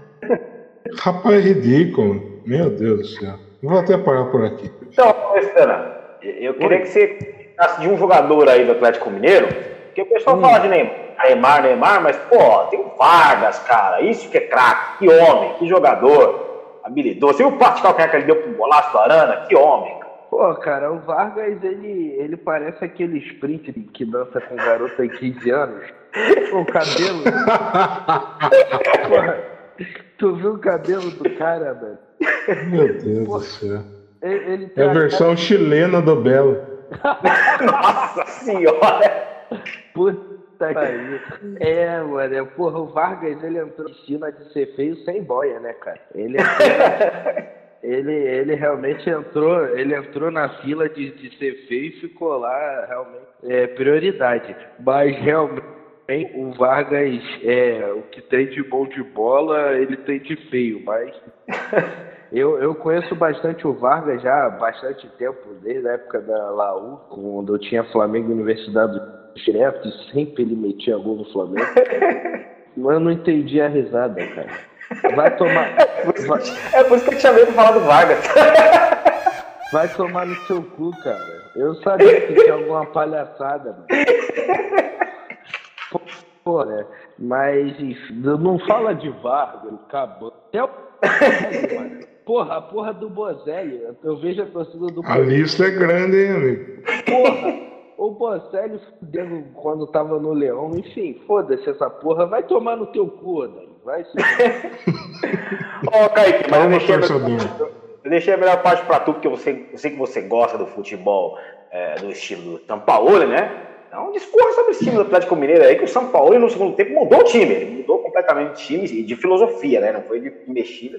Rapaz, ridículo. Meu Deus do céu. Vou até parar por aqui. Então, Estana, eu queria Oi? que você falasse de um jogador aí do Atlético Mineiro, porque o pessoal hum. fala de Neymar, Neymar, mas, pô, tem o Vargas, cara. Isso que é craque, que homem, que jogador habilidoso. Você viu o partical que ele deu pro golaço do Arana? Que homem, cara. Pô, cara, o Vargas, ele, ele parece aquele sprint que dança com garota de 15 anos. O cabelo. Porra, tu viu o cabelo do cara, velho? Meu Deus Porra, do céu. Ele, ele é a versão cara... chilena do Belo. Nossa senhora! Puta que. É, mano. Porra, o Vargas ele entrou em cima de ser feio sem boia, né, cara? Ele entrou ele, ele realmente entrou, ele entrou na fila de, de ser feio e ficou lá realmente é, prioridade. Mas realmente o Vargas, é, o que tem de bom de bola, ele tem de feio, mas eu, eu conheço bastante o Vargas já há bastante tempo, desde a época da Laú, quando eu tinha Flamengo e Universidade direto, e sempre ele metia gol no Flamengo. Mas eu não entendi a risada, cara. Vai tomar. É por isso que eu te chamei pra falar do Vargas. Vai tomar no seu cu, cara. Eu sabia que tinha alguma palhaçada, mano. Pô, né? Mas não fala de Vargas, acabou. Até o. Porra, a porra do Bozelli. Eu vejo a torcida do A lista é grande, hein, amigo? Porra! O Bocelli fudendo quando tava no Leão, enfim, foda-se essa porra, vai tomar no teu cu, Dani. Vai sim. Ó, oh, Kaique, mas eu deixei, melhor, eu deixei a melhor parte pra tu, porque eu sei, eu sei que você gosta do futebol é, do estilo Paulo, né? Então discorra sobre esse time do Atlético Mineiro aí, que o São Paulo no segundo tempo mudou o time. Ele mudou completamente o time e de filosofia, né? Não foi de mexida.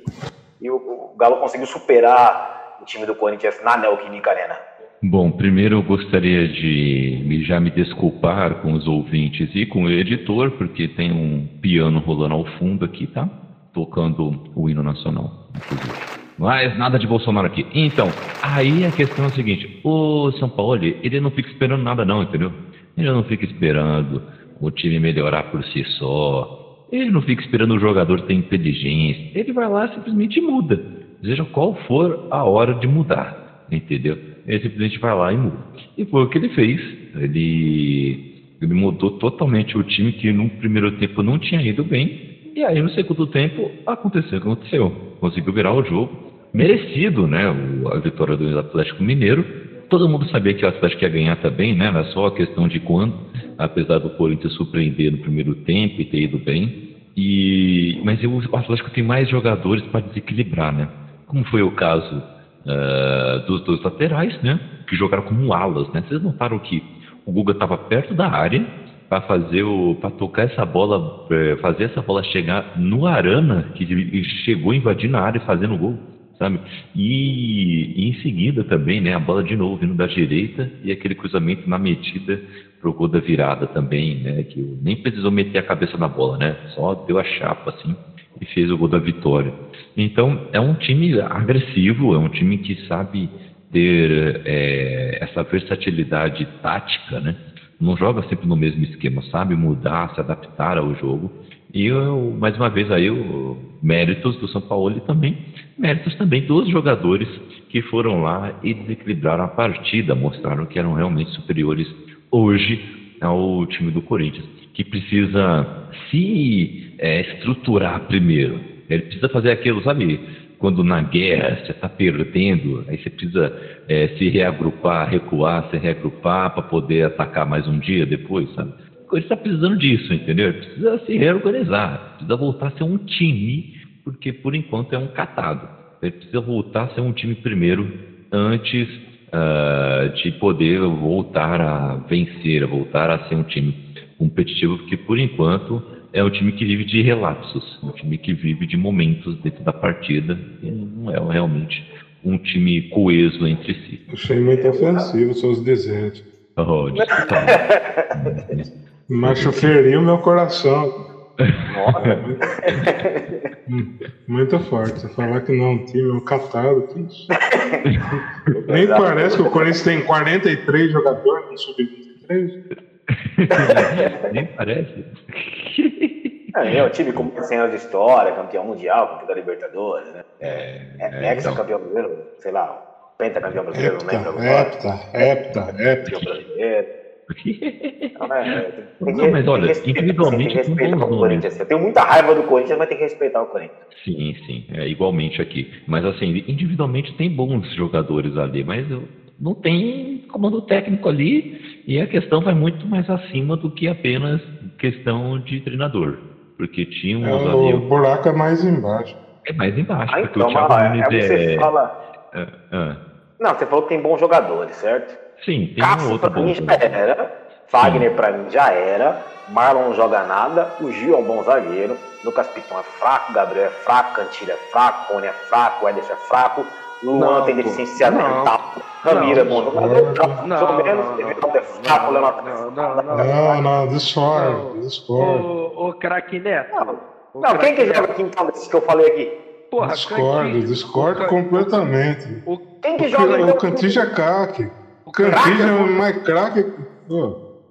E o, o Galo conseguiu superar o time do Corinthians na Neoquímica Arena. Bom, primeiro eu gostaria de já me desculpar com os ouvintes e com o editor, porque tem um piano rolando ao fundo aqui, tá? Tocando o hino nacional, inclusive. Mas nada de Bolsonaro aqui. Então, aí a questão é a seguinte: o São Paulo, ele não fica esperando nada, não, entendeu? Ele não fica esperando o time melhorar por si só. Ele não fica esperando o jogador ter inteligência. Ele vai lá e simplesmente muda. Seja qual for a hora de mudar, entendeu? ele simplesmente vai lá e muda. E foi o que ele fez. Ele, ele mudou totalmente o time que no primeiro tempo não tinha ido bem. E aí no segundo tempo aconteceu o que aconteceu. Conseguiu virar o jogo. Merecido, né? a vitória do Atlético Mineiro. Todo mundo sabia que o Atlético ia ganhar também, né? Era só a questão de quando, apesar do Corinthians surpreender no primeiro tempo e ter ido bem. E, mas o Atlético tem mais jogadores para desequilibrar, né? Como foi o caso uh, dos dois laterais, né? Que jogaram como alas, né? Vocês notaram que o Guga estava perto da área para fazer o para tocar essa bola, é, fazer essa bola chegar no Arana, que chegou invadindo a área e fazendo gol, sabe? E, e, em seguida também, né? A bola de novo vindo da direita e aquele cruzamento na medida pro gol da virada também, né? Que nem precisou meter a cabeça na bola, né? Só deu a chapa assim e fez o gol da vitória. Então, é um time agressivo, é um time que sabe ter é, essa versatilidade tática, né? Não joga sempre no mesmo esquema, sabe mudar, se adaptar ao jogo. E eu, mais uma vez aí, o, méritos do São Paulo e também méritos também dos jogadores que foram lá e desequilibraram a partida, mostraram que eram realmente superiores hoje ao time do Corinthians, que precisa se é, estruturar primeiro. Ele precisa fazer aquilo, sabe? Quando na guerra você está perdendo, aí você precisa é, se reagrupar, recuar, se reagrupar para poder atacar mais um dia depois, sabe? Ele está precisando disso, entendeu? Ele precisa se reorganizar, precisa voltar a ser um time, porque por enquanto é um catado. Ele precisa voltar a ser um time primeiro antes uh, de poder voltar a vencer, a voltar a ser um time competitivo, porque por enquanto é um time que vive de relapsos, um time que vive de momentos dentro da partida e não é realmente um time coeso entre si. Achei muito ofensivo seus desejos. Oh, desculpa. Mas feriu meu coração. Muito forte. Você falar que não é um time, é um catado. Que isso? Nem parece que o Corinthians tem 43 jogadores no Sub-23. Nem parece. É, é um time com 100 anos de história, campeão mundial, campeão da Libertadores, né? É, é, é ex-campeão então. brasileiro, sei lá, pentacampeão brasileiro, não lembro agora. Hepta, hepta, hepta. Campeão brasileiro. Então, é, tem, Não, mas olha, individualmente tem que tem bons o nomes. Corinthians. Eu tenho muita raiva do Corinthians, mas tem que respeitar o Corinthians. Sim, sim, é igualmente aqui. Mas assim, individualmente tem bons jogadores ali, mas eu- não tem comando técnico ali e a questão vai muito mais acima do que apenas questão de treinador. Porque tinha É, uns o ali, buraco é mais embaixo. é mais embaixo, Ah, porque então, o Thiago Nunes aí você é. fala. é- é. Não, você falou que tem bons jogadores, certo? Sim, tem um Cássio outro pra mim já jogador. era. Fagner pra mim já era. Marlon não joga nada. O Gil é um bom zagueiro. Lucas Piton é fraco. Gabriel é fraco. Cantilho é fraco. Cone é fraco. Ederson é fraco. Luan Não, tem deficiência Não. mental. Ramiro é bom Não. jogador. Não. Mais ou menos. Everaldo é fraco. Leonardo é não, fraco. não, não. Não, não, discordo, Não. discordo. Ô, craque Neto. Não, Não, quem que joga aqui então desses que eu falei aqui? Porra, Discordo, discordo completamente. O, Quem que joga então? o Cantillo é craque. O Cantillo é mais craque.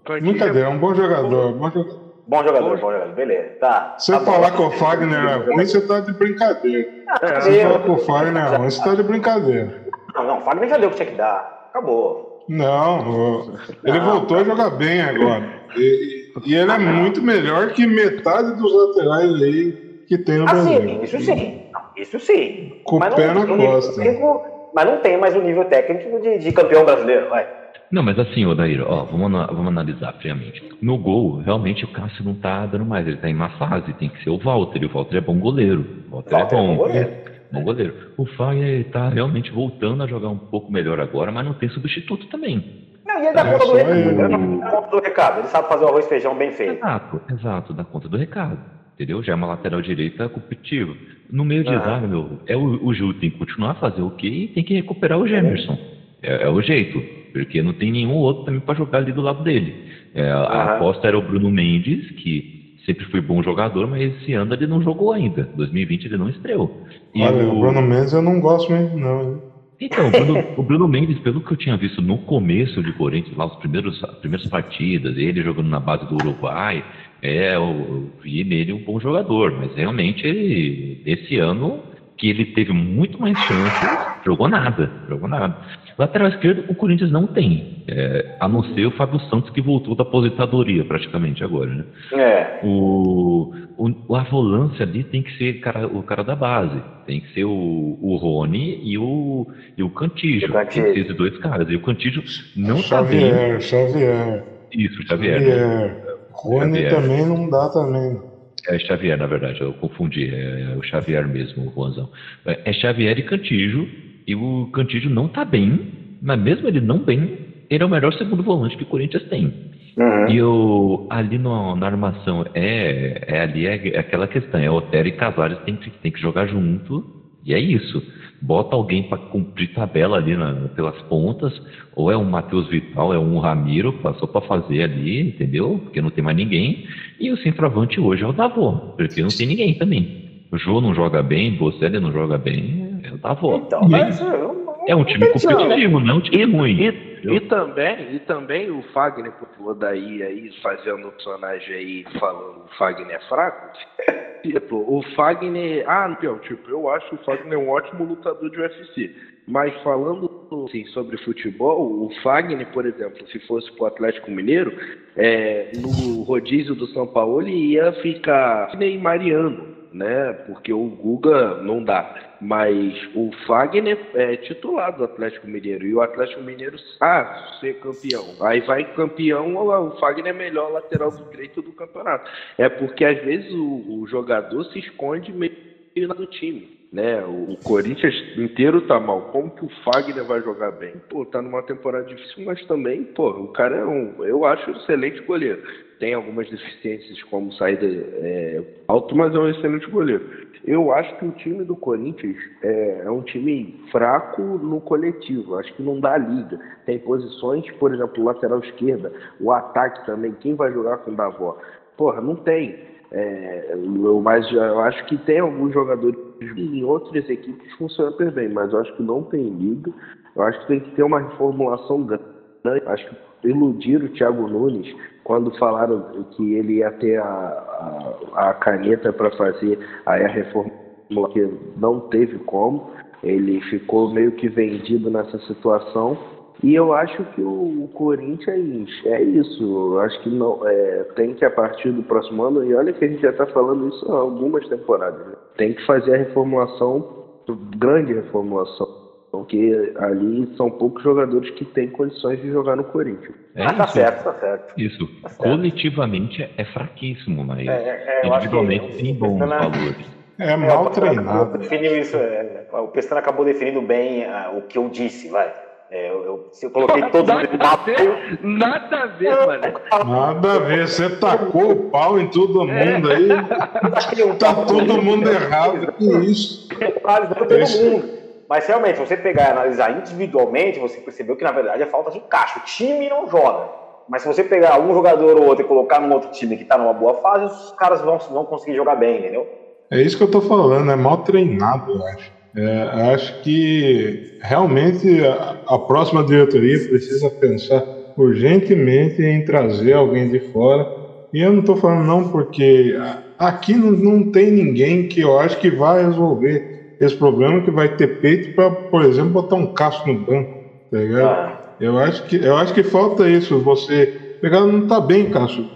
Cantilho Brincadeira, é um bom jogador. Bom jogador. Bom jogador, bom jogador. Beleza. Tá. Se tá você bom. falar que o Fagner é ruim, você tá de brincadeira. Ah, Se deu. falar que o Fagner é ruim, você tá de brincadeira. Não, não. Fagner já deu o que tinha que dar. Acabou. Não, o- ele Não, voltou a jogar bem agora. E, e ele é muito melhor que metade dos laterais aí que tem no Ah, Brasil. sim, isso sim. Não, isso sim. Com o Mas pé não, na nível costa. técnico- mas não tem mais o nível técnico de, de campeão brasileiro. Vai. Não, mas assim, Odair, ó, vamos, vamos analisar friamente. No gol, realmente o Cássio não tá dando mais, ele tá em má fase, tem que ser o Walter, e o Walter é bom goleiro. O Walter, Walter é é bom. bom goleiro. Bom goleiro. O Fagner tá realmente voltando a jogar um pouco melhor agora, mas não tem substituto também. Não, e ele dá É, conta do recado. Ele dá conta do recado. Ele sabe fazer o arroz e feijão bem feito. Exato, exato, dá conta do recado. Entendeu? Já é uma lateral direita competitiva. No meio de Aham. zaga, meu, é o, o Gil tem que continuar a fazer o quê e tem que recuperar o Gemerson. É, é o jeito. Porque não tem nenhum outro também para jogar ali do lado dele. É, a aposta era o Bruno Mendes, que sempre foi bom jogador, mas esse ano ele não jogou ainda. 2020 ele não estreou. E Olha, o- o Bruno Mendes eu não gosto mesmo, não. então, o Bruno, o Bruno Mendes, pelo que eu tinha visto no começo de Corinthians, lá os primeiros, as primeiras partidas, ele jogando na base do Uruguai, é, eu, eu vi nele um bom jogador, mas realmente ele, esse ano, que ele teve muito mais chances, jogou nada, jogou nada. Lateral esquerdo, o Corinthians não tem, é, a não ser o Fábio Santos, que voltou da aposentadoria praticamente agora, né? É. O, o, a volância ali tem que ser cara- o cara da base. Tem que ser o, o Rony e o, e o Cantijo. E o. Tem que ser esses dois caras. E o Cantijo não tá bem. Xavier, Xavier. Isso, Xavier. né? Xavier. Rony Xavier. também não dá também. É Xavier, na verdade, eu confundi. É, o Xavier mesmo, o Juanzão. É, é Xavier e Cantijo. E o Cantijo não tá bem, mas mesmo ele não bem, ele é o melhor segundo volante que o Corinthians tem. Uhum. E o, ali no- na armação é, é ali é, é aquela questão, é Otero e Casares tem que, tem que jogar junto, e é isso. Bota alguém para cumprir tabela ali na- pelas pontas, ou é um Matheus Vital, é um Ramiro, passou para fazer ali, entendeu? Porque não tem mais ninguém. E o centroavante hoje é o Davó, porque não tem ninguém também. O Jô não joga bem, Bocelli não joga bem, é o Davó. Então, mas eu- é um time competitivo, não é um time ruim. E, e também, e também o Fagner, por daí aí fazendo o personagem aí falando o Fagner é fraco. Tipo, o Fagner. Ah, não, tipo, eu acho o Fagner um ótimo lutador de UFC. Mas falando assim, sobre futebol, o Fagner, por exemplo, se fosse pro Atlético Mineiro, é, no rodízio do São Paulo ele ia ficar Neymariano, né? Porque o Guga não dá. Mas o Fagner é titular do Atlético Mineiro. E o Atlético Mineiro, ah, ser campeão. Aí vai campeão, o Fagner é melhor lateral direito do campeonato. É porque às vezes o, o jogador se esconde meio do time. Né? O, Corinthians inteiro tá mal. Como que o Fagner vai jogar bem? Pô, tá numa temporada difícil, mas também, pô, o cara é um, eu acho, um excelente goleiro. Tem algumas deficiências como saída é, alto, mas é um excelente goleiro. Eu acho que o time do Corinthians é, é um time fraco no coletivo. Acho que não dá liga. Tem posições, por exemplo, lateral esquerda, o ataque também. Quem vai jogar com o Davó? Porra, não tem. É, mas eu acho que tem alguns jogadores em outras equipes que funcionam super bem, mas eu acho que não tem liga. Eu acho que tem que ter uma reformulação grande. Acho que iludiram o Thiago Nunes quando falaram que ele ia ter a, a, a caneta para fazer aí a reforma que não teve como. Ele ficou meio que vendido nessa situação e eu acho que o, Corinthians é isso. Eu acho que não é, tem que, a partir do próximo ano, e olha que a gente já está falando isso há algumas temporadas, né? Tem que fazer a reformulação, grande reformulação. Porque ali são poucos jogadores que têm condições de jogar no Corinthians. É ah, tá certo, tá certo. Isso. Tá certo. Coletivamente é fraquíssimo, mas é, é, individualmente tem bons valores. É mal é, treinado. Definiu isso, é, o Pestana acabou definindo bem uh, o que eu disse, vai. É, eu, eu, se eu coloquei todos nada no mapa. nada a ver, mano. Nada a ver. Você tacou o pau em todo mundo aí. tá todo mundo errado. Que isso? Todo mundo. Mas realmente, se você pegar e analisar individualmente, você percebeu que na verdade é falta de caixa. O time não joga. Mas se você pegar um jogador ou outro e colocar num outro time que está numa boa fase, os caras vão, vão conseguir jogar bem, entendeu? É isso que eu tô falando, é mal treinado, eu acho. É, acho que realmente a, a, próxima diretoria precisa pensar urgentemente em trazer alguém de fora. E eu não estou falando não porque aqui não, não tem ninguém que eu acho que vai resolver esse problema, que vai ter peito para, por exemplo, botar um caço no banco, tá ligado? Ah. Eu acho que eu acho que falta isso. Você pegar não está bem, Cássio.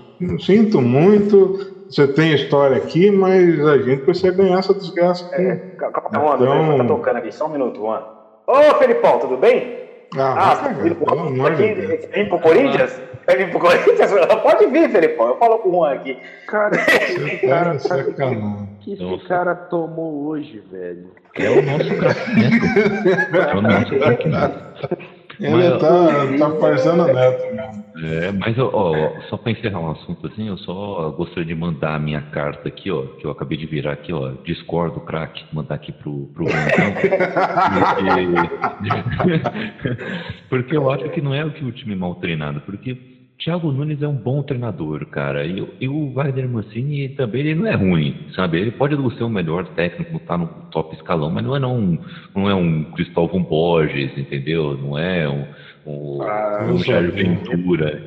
Sinto muito, você tem história aqui, mas a gente precisa ganhar essa desgraça aqui. É, calma, Juan, então... tá tocando aqui, só um minuto, Juan. Ô, Felipão, tudo bem? Ah, ah tá vindo pro, aqui, vem pro Corinthians? Vai vir pro Corinthians? Pode vir, Felipão, eu falo com o Juan aqui. Cara, que tá cara, cara, que esse cara tomou hoje, velho? É o nosso craque É o nosso craque ele mas, tá, tá parecendo neto mesmo. É, mas ó, só para encerrar um assunto assim, eu só gostaria de mandar a minha carta aqui, ó, que eu acabei de virar aqui, ó, discordo, craque, mandar aqui pro, pro porque, porque eu acho que não é o que o time mal treinado, porque Thiago Nunes é um bom treinador, cara. E, e o Wagner Mancini também ele não é ruim, sabe? Ele pode ser o melhor técnico, tá no top escalão, mas não é não, não é um Cristóvão Borges, entendeu? Não é um, um, ah, um Jair Ventura.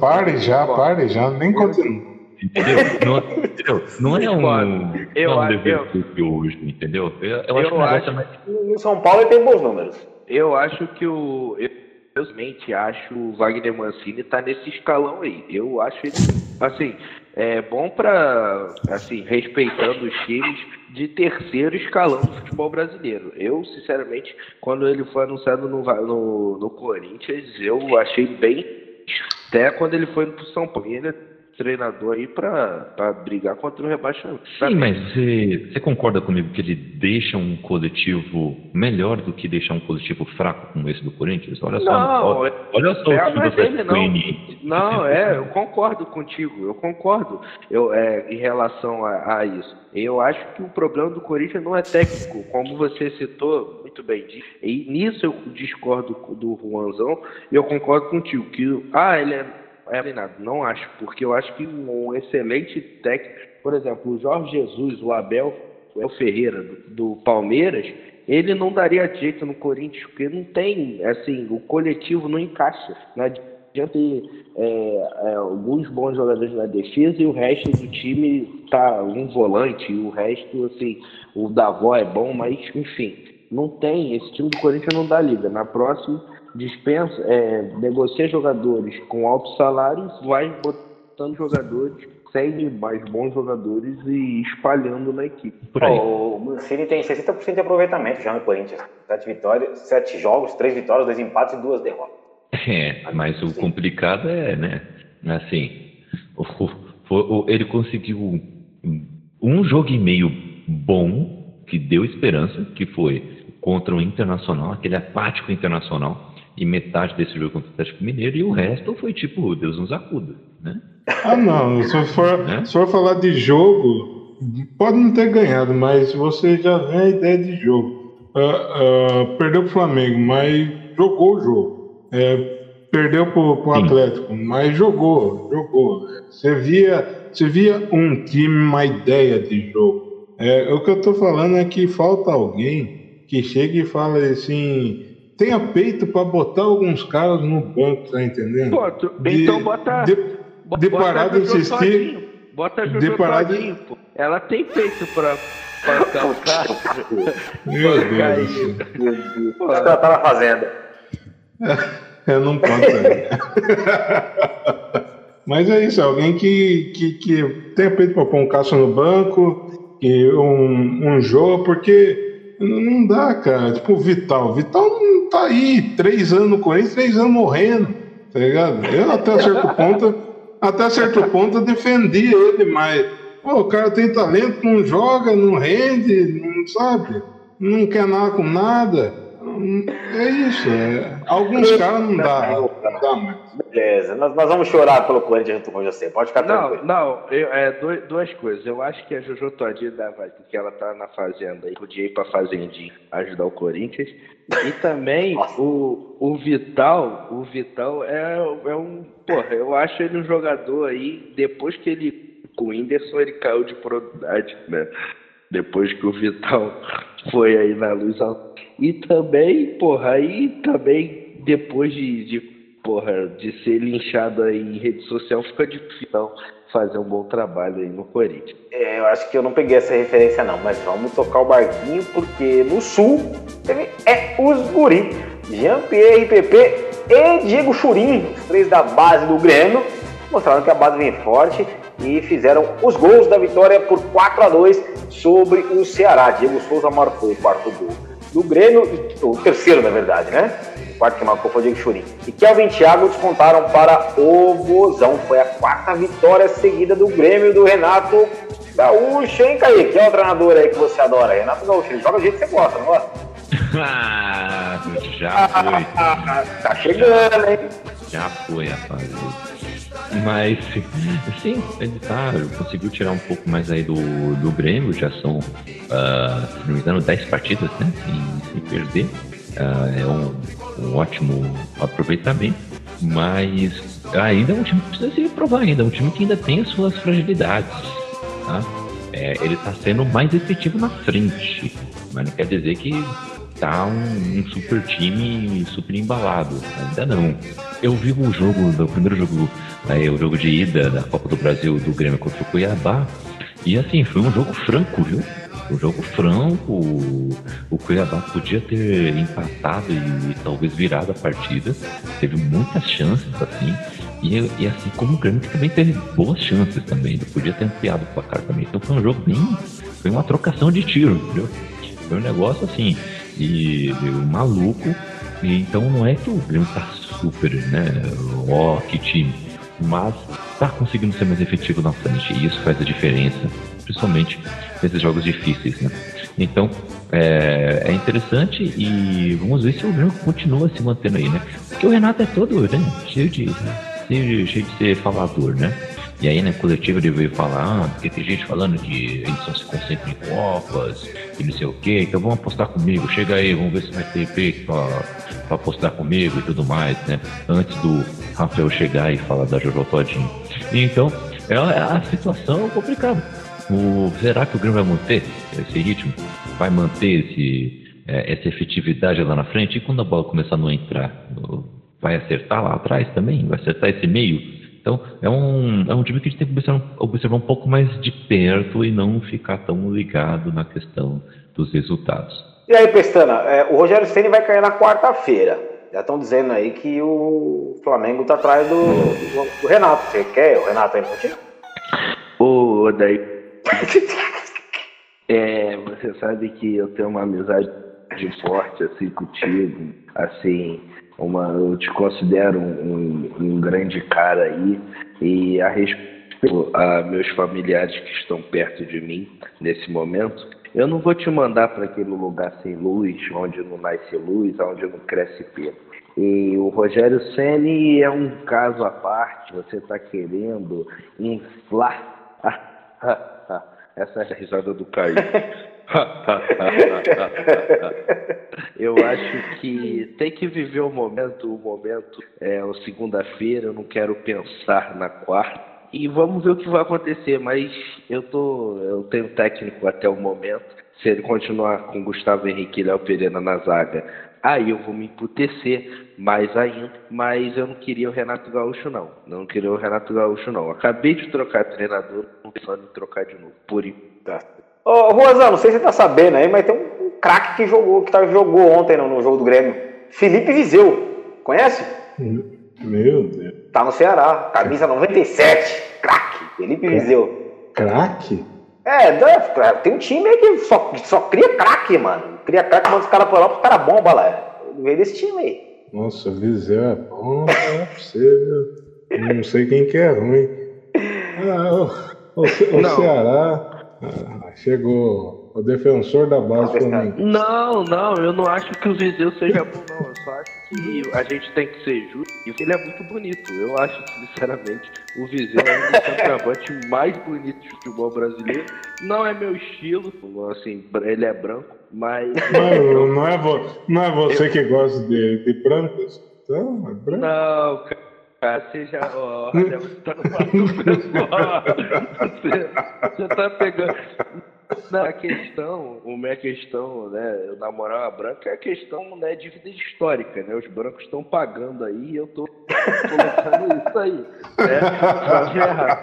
Pare já, pare já, nem continue. Entendeu? Não, entendeu? não é um, eu, não é um dever eu, hoje, entendeu? Eu, eu, acho eu acho que mais... no São Paulo ele tem bons números. Eu acho que o. Eu eu realmente acho o Wagner Mancini tá nesse escalão aí. Eu acho ele, assim, é bom para, assim, respeitando os times de terceiro escalão do futebol brasileiro. Eu, sinceramente, quando ele foi anunciado no, no, no Corinthians, eu achei bem, até quando ele foi pro São Paulo. Ele treinador aí para brigar contra o rebaixamento. Sim, mas você, você, concorda comigo que ele deixa um coletivo melhor do que deixar um coletivo fraco como esse do Corinthians? Olha só, não, olha, olha só é, o time do ele não. não, é, eu concordo contigo, eu concordo eu, é, em relação a, a, isso. Eu acho que o problema do Corinthians não é técnico, como você citou muito bem. E nisso eu discordo do Juanzão e eu concordo contigo, que ah, ele é é treinado. Não acho, porque eu acho que um excelente técnico, por exemplo, o Jorge Jesus, o Abel, o Ferreira do, do Palmeiras, ele não daria jeito no Corinthians, porque não tem, assim, o coletivo não encaixa. Não adianta é, é, alguns bons jogadores na defesa e o resto do time tá um volante, e o resto, assim, o Davó é bom, mas enfim, não tem, esse time do Corinthians não dá liga. Na próxima dispensa, é, negocia jogadores com altos salários, vai botando jogadores, segue mais bons jogadores e espalhando na equipe. Oh, o Mancini tem 60% de aproveitamento já no Corinthians. Sete vitórias, sete jogos, três vitórias, dois empates e duas derrotas. É, mas o complicado é, né? Assim, o, o, ele conseguiu um jogo e meio bom que deu esperança, que foi contra o Internacional, aquele apático Internacional, e metade desse jogo contra o Atlético Mineiro, e o resto foi tipo, Deus nos acuda, né? Ah, não, se for, Né? se for falar de jogo, pode não ter ganhado, mas você já vê a ideia de jogo. Ah, ah, perdeu pro Flamengo, mas jogou o jogo. É, perdeu pro, pro Sim. Atlético, mas jogou, jogou. Você via, você via um time, uma ideia de jogo. É, o que eu tô falando é que falta alguém que chegue e fale assim, tenha peito para botar alguns caras no banco, tá entendendo? Tu- De- então bota. de- de bota parar a de Jojo insistir-. Bota a de Jojo todinho, pô. Ela tem peito pra, pra calcar. Meu Deus Cara, do céu. Meu Deus. Acho que ela tá na fazenda. Eu não posso saber. Mas é isso, alguém que, que, que tenha peito para pôr um caça no banco, e um, um jogo, porque não dá, cara. Tipo o Vital. Vital não tá aí três anos no Corinthians, três anos morrendo, tá ligado? Eu até certo ponto, até certo ponto eu defendi ele, mas pô, o cara tem talento, não joga, não rende, não sabe, não quer nada com nada. É isso, é. alguns caras não dá, não dá mais. Beleza, nós, nós vamos chorar pelo Corinthians junto com você. Pode ficar Não, tranquilo. não, eu- é, dois- duas coisas. Eu acho que a Jojo Todinho dava, que ela tá na fazenda e podia ir pra fazendinha ajudar o Corinthians. E também o, o Vital, o Vital é, é um. Porra, eu acho ele um jogador aí, depois que ele. Com o Whindersson ele caiu de produtividade, né? Depois que o Vital foi aí na luz alta. E também, porra, aí também depois de, de porra, de ser linchado aí em rede social, fica difícil não, fazer um bom trabalho aí no Corinthians. É, eu acho que eu não peguei essa referência não, mas vamos tocar o barquinho porque no Sul teve é os guri, Jean-Pierre PP e Diego Churin, os três da base do Grêmio, mostraram que a base vem forte e fizeram os gols da vitória por 4 a 2 sobre o Ceará. Diego Souza marcou o quarto gol do Grêmio, o terceiro na verdade, né? O quarto que marcou foi o Diego Churin. E Kelvin Thiago descontaram para o Bozão. Foi a quarta vitória seguida do Grêmio do Renato Gaúcho, hein, Kaique? Quem é o treinador aí que você adora? Renato Gaúcho. Ele joga do jeito que você gosta, não gosta? Ah, já foi. Tá chegando, hein? Já foi, rapaz. Mas, sim, ele tá, conseguiu tirar um pouco mais aí do, do Grêmio, já são, ah, se não me engano, 10 partidas, né, sem, sem perder. Ah, é um, um ótimo aproveitamento, mas ainda é um time que precisa se provar ainda, é um time que ainda tem as suas fragilidades, tá? É, ele está sendo mais efetivo na frente, mas não quer dizer que tá um, um super time super embalado. Ainda não. Eu vi o jogo, do primeiro jogo, aí, o jogo de ida da Copa do Brasil do Grêmio contra o Cuiabá. E assim, foi um jogo franco, viu? Um jogo franco. O, Cuiabá podia ter empatado e, talvez virado a partida. Teve muitas chances, assim. E, e assim como o Grêmio que também teve boas chances também. Ele podia ter ampliado o placar também. Então foi um jogo bem. Foi uma trocação de tiro, entendeu? Foi um negócio assim. E, e maluco. E, então não é que o Grêmio tá super, né? Ó, que time. Mas tá conseguindo ser mais efetivo na frente. E isso faz a diferença. Principalmente nesses jogos difíceis, né? Então, é, é interessante e vamos ver se o Grêmio continua se mantendo aí, né? Porque o Renato é todo, né? Cheio de, cheio, cheio de ser falador, né? E aí na coletiva ele veio falar, ah, porque tem gente falando que eles só se concentram em Copas e não sei o quê, então vamos apostar comigo, chega aí, vamos ver se vai ter peito pra, pra apostar comigo e tudo mais, né? Antes do Rafael chegar e falar da Jojo Todinho. Então, é a, a situação complicada. O, será que o Grêmio vai manter esse ritmo? Vai manter esse, é, essa efetividade lá na frente? E quando a bola começar a não entrar, vai acertar lá atrás também? Vai acertar esse meio? Então, é um, é um time que a gente tem que observar, observar um pouco mais de perto e não ficar tão ligado na questão dos resultados. E aí, Pestana, é, o Rogério Ceni vai cair na quarta-feira. Já estão dizendo aí que o Flamengo tá atrás do, do, do Renato. Você quer o Renato aí pra ti? Ô, daí. É, você sabe que eu tenho uma amizade forte assim contigo, assim, uma, eu te considero um, um, grande cara aí e a respeito a meus familiares que estão perto de mim nesse momento, Eu não vou te mandar para aquele lugar sem luz, onde não nasce luz, onde não cresce pelo. E o Rogério Ceni é um caso à parte. Você está querendo inflar essa a risada do Caio. eu acho que tem que viver o momento. O momento é o segunda-feira. Eu não quero pensar na quarta e vamos ver o que vai acontecer. Mas eu tô, eu tenho técnico até o momento. Se ele continuar com Gustavo Henrique e Léo Pereira na zaga, aí eu vou me emputecer mais ainda. Mas eu não queria o Renato Gaúcho, não. Não queria o Renato Gaúcho, não. Acabei de trocar treinador, não pensando em trocar de novo. Por tá. Ô, Ruazão, não sei se você tá sabendo aí, mas tem um, um craque que jogou, que tá, jogou ontem no, no jogo do Grêmio. Felipe Viseu. Conhece? Meu Deus. Tá no Ceará, camisa 97, craque, Felipe Viseu. Craque? É, tem um time aí que só, só cria craque, mano. Cria craque, manda os caras pra lá, os caras bomba lá. Veio desse time aí. Nossa, Viseu é bom, é você, viu? Não sei quem que é ruim. Ah, o, o, o Ceará ah, chegou o defensor da base Flamengo. Não, não, eu não acho que o Viseu seja bom, não. Eu só acho que a gente tem que ser justo e ele é muito bonito. Eu acho, sinceramente, o Viseu é um dos centroavantes mais bonitos do futebol brasileiro. Não é meu estilo, assim, ele é branco, mas. Não, não, é, vo, não é você eu... que gosta de, de brancos? Então, é branco. Não, Você já. Olha, você tá pessoal. Você, você tá pegando. Não, a questão, uma é questão, né, namorar uma branca é a questão, né, de vida histórica, né? Os brancos estão pagando aí e eu tô colocando isso aí, né? Guerra.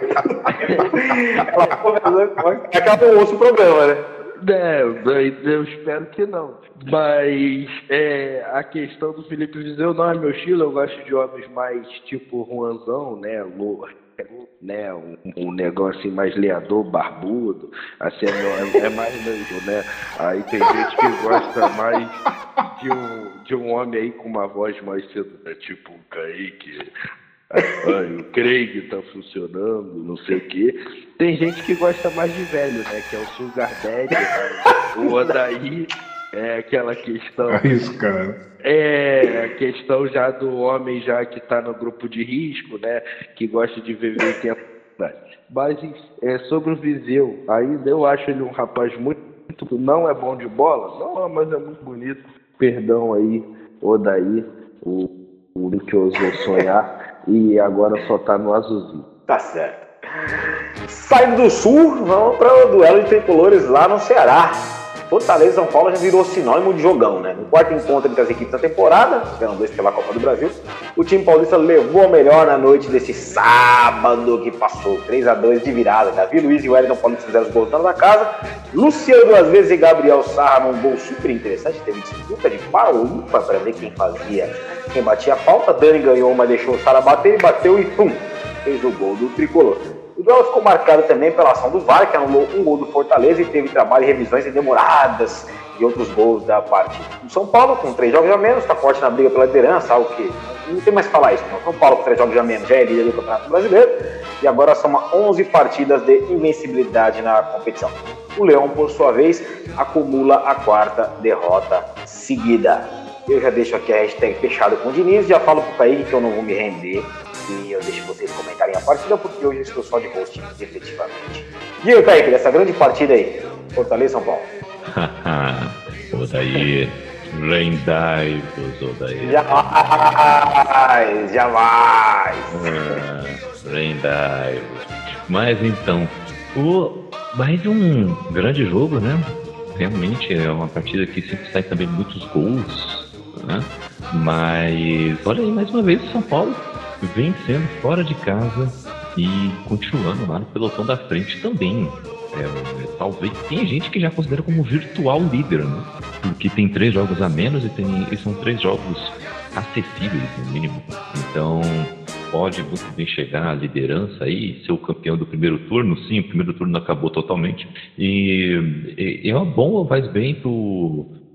Acaba o osso programa, né? É, eu espero que não. Mas é, a questão do Felipe Viseu não é meu estilo, eu gosto de homens mais tipo Juanzão, né? Né, um, um negócio assim mais leador, barbudo, assim, é, é mais mesmo, né? Aí tem gente que gosta mais de um, de um homem aí com uma voz mais seduzida, tipo um Kaique. Ai, o Craig tá funcionando, não sei o quê. Tem gente que gosta mais de velho, né? Que é o Sugar Daddy, o Odaí. É aquela questão. É isso, cara. É a questão já do homem já que está no grupo de risco, né? Que gosta de viver tempo. Mas é, sobre o Viseu, ainda eu acho ele um rapaz muito. Não é bom de bola? Não, mas é muito bonito. Perdão aí, Odaí, o, o que ousou sonhar. E agora só tá no azulzinho. Tá certo. Saindo do sul, vamos para o duelo de tricolores lá no Ceará. Fortaleza e São Paulo já virou sinônimo de jogão, né? No quarto encontro entre as equipes da temporada, pelo dois pela Copa do Brasil, o time paulista levou a melhor na noite desse sábado que passou. 3 a 2 de virada. Davi Luiz e Wellington Paulista fizeram os gols da casa. Luciano duas vezes e Gabriel Sarra num gol super interessante. Teve disputa de pau ímpar para ver quem fazia, quem batia a falta. Dani ganhou, mas deixou o Sara bater e bateu e pum! Fez o gol do tricolor. O duelo ficou marcado também pela ação do VAR, que anulou um gol do Fortaleza e teve trabalho e revisões demoradas e outros gols da parte do São Paulo, com três jogos a menos, está forte na briga pela liderança, algo que não tem mais que falar isso. Não. São Paulo, com três jogos a menos, já é líder do Campeonato Brasileiro e agora soma 11 partidas de invencibilidade na competição. O Leão, por sua vez, acumula a quarta derrota seguida. Eu já deixo aqui a hashtag fechado com o Diniz, já falo pro Kaique que eu não vou me render e eu deixo vocês comentarem a partida, porque hoje estou só de host, efetivamente. E aí, Kaique, dessa grande partida aí, Fortaleza São Paulo. Odaí, lendários, Odaí. Jamais, jamais. Ah. Mas então, o, mais um grande jogo, né? Realmente é uma partida que sempre sai também muitos gols, né? Mas olha aí, mais uma vez, São Paulo vencendo fora de casa e continuando lá no pelotão da frente também. É, talvez tem gente que já considera como virtual líder, né? Porque tem três jogos a menos e, tem, e são três jogos acessíveis, no mínimo. Então pode muito bem chegar à liderança aí, ser o campeão do primeiro turno. Sim, o primeiro turno acabou totalmente. E, e, é bom, faz bem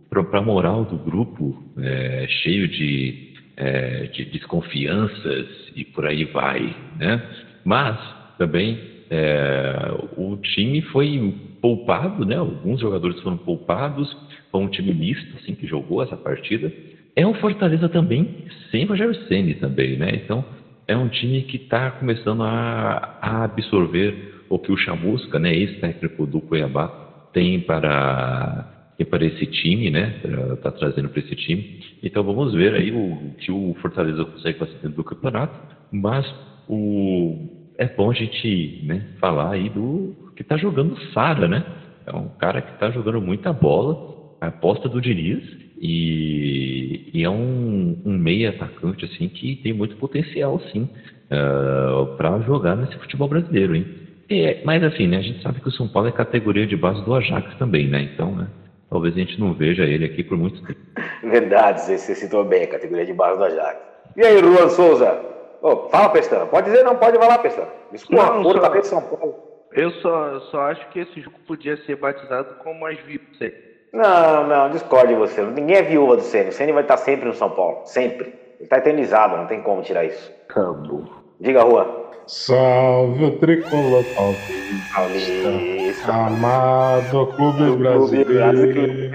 para a moral do grupo, é, cheio de é, de desconfianças e por aí vai, né? Mas também é, o time foi poupado, né? Alguns jogadores foram poupados, foi um time misto, assim, que jogou essa partida. É um Fortaleza também sem Rogério Ceni também, né? Então é um time que está começando a, a, absorver o que o Chamusca, né, ex-técnico do Cuiabá, tem para tem para esse time, né? Está trazendo para esse time. Então vamos ver aí o que o Fortaleza consegue fazer dentro do campeonato. Mas o é bom a gente né, falar aí do que está jogando Sara, né? É um cara que está jogando muita bola, a aposta do Diniz e, e é um, um meia atacante assim que tem muito potencial, sim, uh, ah, para jogar nesse futebol brasileiro, hein? É, mas assim, né, a gente sabe que o São Paulo é categoria de base do Ajax também, né? Então, né, talvez a gente não veja ele aqui por muito tempo. Verdade, você citou bem a categoria de base do Ajax. E aí, Ruan Souza? Oh, fala, Pestana. Pode dizer não, pode falar, Pestana. Desculpa, não, só, cabeça de São Paulo. Eu só, só acho que esse jogo podia ser batizado como as vidas. Não, não, discorde você. Ninguém é viúva do Ceni. O Ceni vai estar sempre no São Paulo. Sempre. Ele está eternizado, não tem como tirar isso. Acabou. Diga, Rua. Salve o tricolor paulista. Amado clube brasileiro.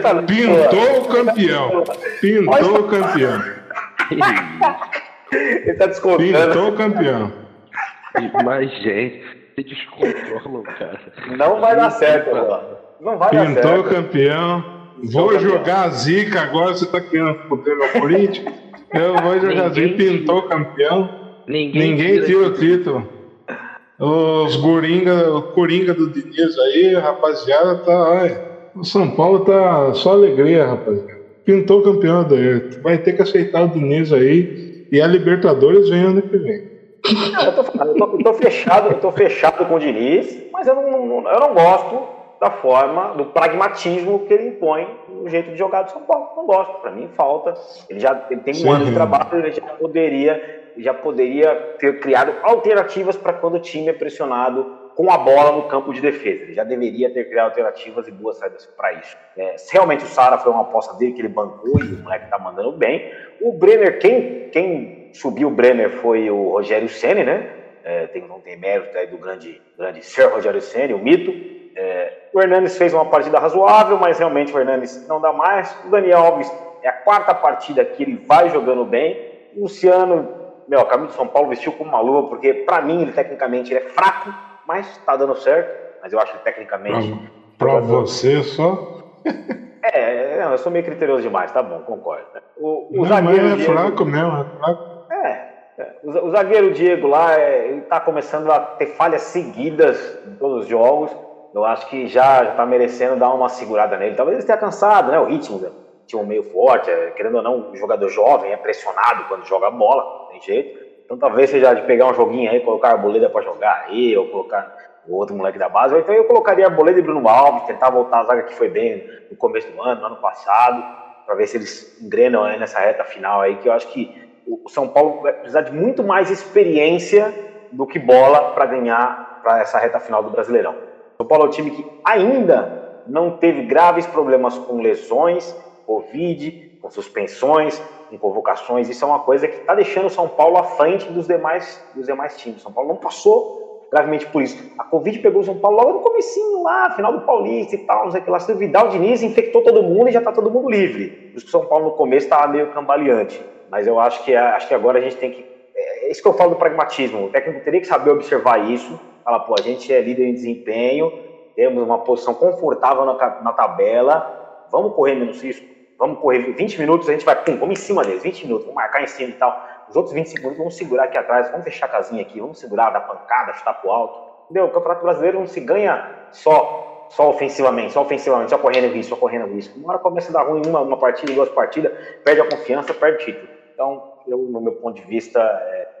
Tá Pintou o campeão. Pintou o campeão. Ele tá descontando. Pintou o campeão. Mas, gente, se descontrolam, cara. Não vai dar certo, Rua. Não vai Pintou dar certo. campeão. Vou campeão. jogar a zica agora, você tá querendo foder meu político? Eu vou jogar zica, pintou campeão. Ninguém, Ninguém tira o título. Os Goringa, o Coringa do Diniz aí, rapaziada, tá. Ai, o São Paulo tá só alegria, rapaziada. Pintou campeão daí. Vai ter que aceitar o Diniz aí. E a Libertadores vem ano que vem. Não, eu, tô, eu, tô, eu tô fechado, eu tô fechado com o Diniz, mas eu não, não, eu não gosto da forma, do pragmatismo que ele impõe no jeito de jogar do São Paulo. Não gosto, para mim falta. Ele já ele tem um Sim. ano de trabalho, ele já poderia, já poderia ter criado alternativas para quando o time é pressionado com a bola no campo de defesa. Ele já deveria ter criado alternativas e boas saídas para isso. É, realmente o Sara foi uma aposta dele que ele bancou e o moleque tá mandando bem. O Brenner, quem, quem subiu o Brenner foi o Rogério Ceni, né? É, tem, não tem mérito aí do grande, grande Sir Rogério Ceni, o mito. É, o Hernanes fez uma partida razoável, mas realmente o Hernanes não dá mais. O Daniel Alves é a quarta partida que ele vai jogando bem. O Luciano, meu, a camisa do São Paulo vestiu como uma luva, porque para mim ele tecnicamente ele é fraco, mas está dando certo. Mas eu acho que tecnicamente. Para você só? é, não, eu sou meio criterioso demais, tá bom, concordo. Né? O, o não, zagueiro mas é Diego, fraco mesmo, é fraco. É, é o, zagueiro Diego lá, é, ele está começando a ter falhas seguidas em todos os jogos eu acho que já está merecendo dar uma segurada nele. Talvez ele esteja cansado, né? O ritmo né? Tinha um meio forte, é, querendo ou não, o jogador jovem é pressionado quando joga bola, tem jeito. Então talvez seja de pegar um joguinho aí, colocar a Boleda para jogar aí, ou colocar o outro moleque da base. Ou então eu colocaria a Boleda e Bruno Alves, tentar voltar a zaga que foi bem no começo do ano, no ano passado, para ver se eles engrenam aí nessa reta final aí, que eu acho que o São Paulo vai precisar de muito mais experiência do que bola para ganhar para essa reta final do Brasileirão. São Paulo é um time que ainda não teve graves problemas com lesões, Covid, com suspensões, com convocações. Isso é uma coisa que está deixando o São Paulo à frente dos demais, dos demais times. São Paulo não passou gravemente por isso. A Covid pegou o São Paulo logo no comecinho lá, final do Paulista e tal, não sei o que lá. O Vidal Diniz infectou todo mundo e já está todo mundo livre. Por isso que o São Paulo no começo estava meio cambaleante. Mas eu acho que, acho que agora a gente tem que... É isso que eu falo do pragmatismo. O técnico teria que saber observar isso fala, pô, a gente é líder em desempenho, temos uma posição confortável na, na tabela, vamos correr menos risco, vamos correr 20 minutos, a gente vai, pum, vamos em cima deles, 20 minutos, vamos marcar em cima e tal. Os outros 25 minutos vamos segurar aqui atrás, vamos fechar a casinha aqui, vamos segurar, dar pancada, chutar pro alto. Entendeu? O Campeonato Brasileiro não se ganha só, só ofensivamente, só ofensivamente, só correndo risco, só correndo risco. Uma hora começa a dar ruim uma, uma partida, duas partidas, perde a confiança, perde o título. Então, eu, no meu ponto de vista,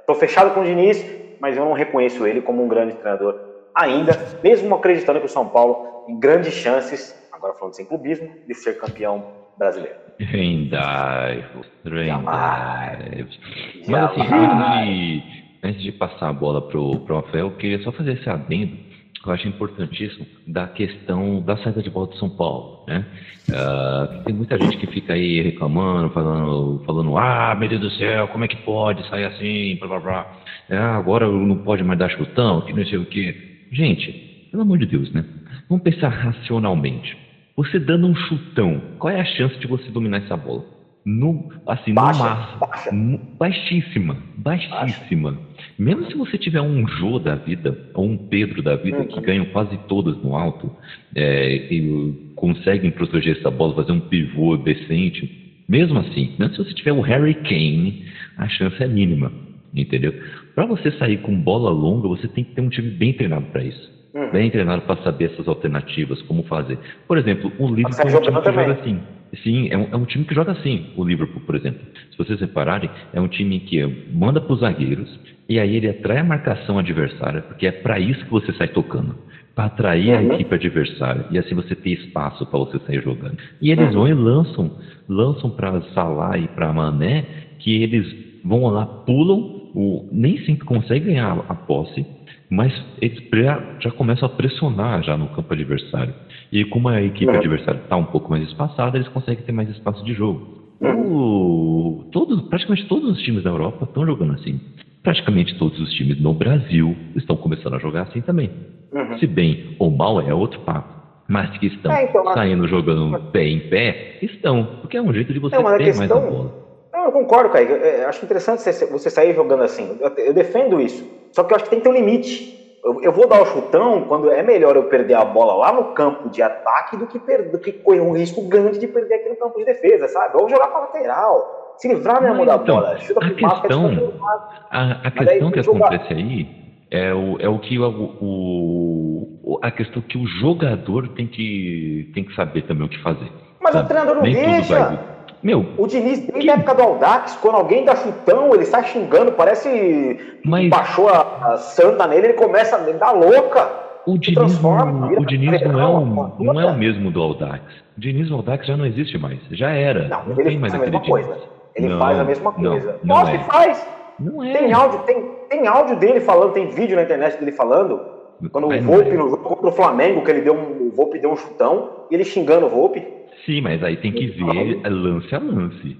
estou é, fechado com o Diniz, mas eu não reconheço ele como um grande treinador ainda, mesmo acreditando que o São Paulo tem grandes chances, agora falando sem clubismo, de ser campeão brasileiro. Rendaivo, Rendaivo. Mas assim, antes de, antes de passar a bola pro, pro Rafael, eu queria só fazer esse adendo eu acho importantíssimo da questão da saída de bola do São Paulo, né? Uh, tem muita gente que fica aí reclamando, falando, falando, ah, meu Deus do céu, como é que pode sair assim, blá blá blá. Ah, agora não pode mais dar chutão, que não sei o quê. Gente, pelo amor de Deus, né? Vamos pensar racionalmente. Você dando um chutão, qual é a chance de você dominar essa bola? No, assim, Baixa, no máximo. baixa. Baixíssima, baixíssima. Mesmo se você tiver um Jô da vida, ou um Pedro da vida, que ganham quase todas no alto, é, e conseguem proteger essa bola, fazer um pivô decente, mesmo assim, mesmo se você tiver o Harry Kane, a chance é mínima, entendeu? Para você sair com bola longa, você tem que ter um time bem treinado para isso. Uhum. Bem treinado para saber essas alternativas, como fazer. Por exemplo, o Liverpool é um time que joga assim. Sim, é um, é um time que joga assim, o Liverpool, por exemplo. Se vocês repararem, é um time que manda para os zagueiros e aí ele atrai a marcação adversária, porque é para isso que você sai tocando. Para atrair a Uhum. equipe adversária e assim você ter espaço para você sair jogando. E eles Uhum. vão e lançam, lançam para Salah e para Mané, que eles vão lá, pulam, o, nem sempre conseguem ganhar a posse, mas eles já, já começam a pressionar já no campo adversário. E como a equipe Uhum. adversária está um pouco mais espaçada, eles conseguem ter mais espaço de jogo. O- todos, praticamente todos os times da Europa estão jogando assim. Praticamente todos os times no Brasil estão começando a jogar assim também. Uhum. Se bem ou mal é outro papo. Mas que estão É, então, mas- saindo jogando pé em pé, estão. Porque é um jeito de você mas a ter mais a questão- bola. Não, eu concordo, Kaique. Eu, acho interessante você, sair jogando assim. Eu defendo isso. Só que eu acho que tem que ter um limite. Eu, eu vou dar o chutão quando é melhor eu perder a bola lá no campo de ataque do que, per, do que correr um risco grande de perder aqui no campo de defesa, sabe? Ou jogar para lateral. Se livrar mesmo da então, bola. Chuta a questão- basquete. A, a questão aí que jogar- acontece aí é o, é o que o, o- o- a questão que o jogador tem que, tem que saber também o que fazer. Mas o sabe? treinador não Nem deixa. Meu, O Diniz, desde a época do Aldax, quando alguém dá chutão, ele sai xingando, parece que Mas- baixou a, a santa nele, ele começa a dar louca. o Diniz, não, vira o Diniz não, é uma não é o mesmo do Aldax. O Diniz do Aldax já não existe mais. Já era. Não, Não, ele tem mais faz a mesma Diniz. coisa. Ele Não, faz a mesma coisa. Não, Nossa, é. ele faz. Não é. Tem áudio, tem, tem áudio dele falando, tem vídeo na internet dele falando. Quando Mas o Volpe é. no jogo contra o Flamengo, que ele deu um, o Volpe deu um chutão, e ele xingando o Volpe. Sim, mas aí tem que ver lance a lance.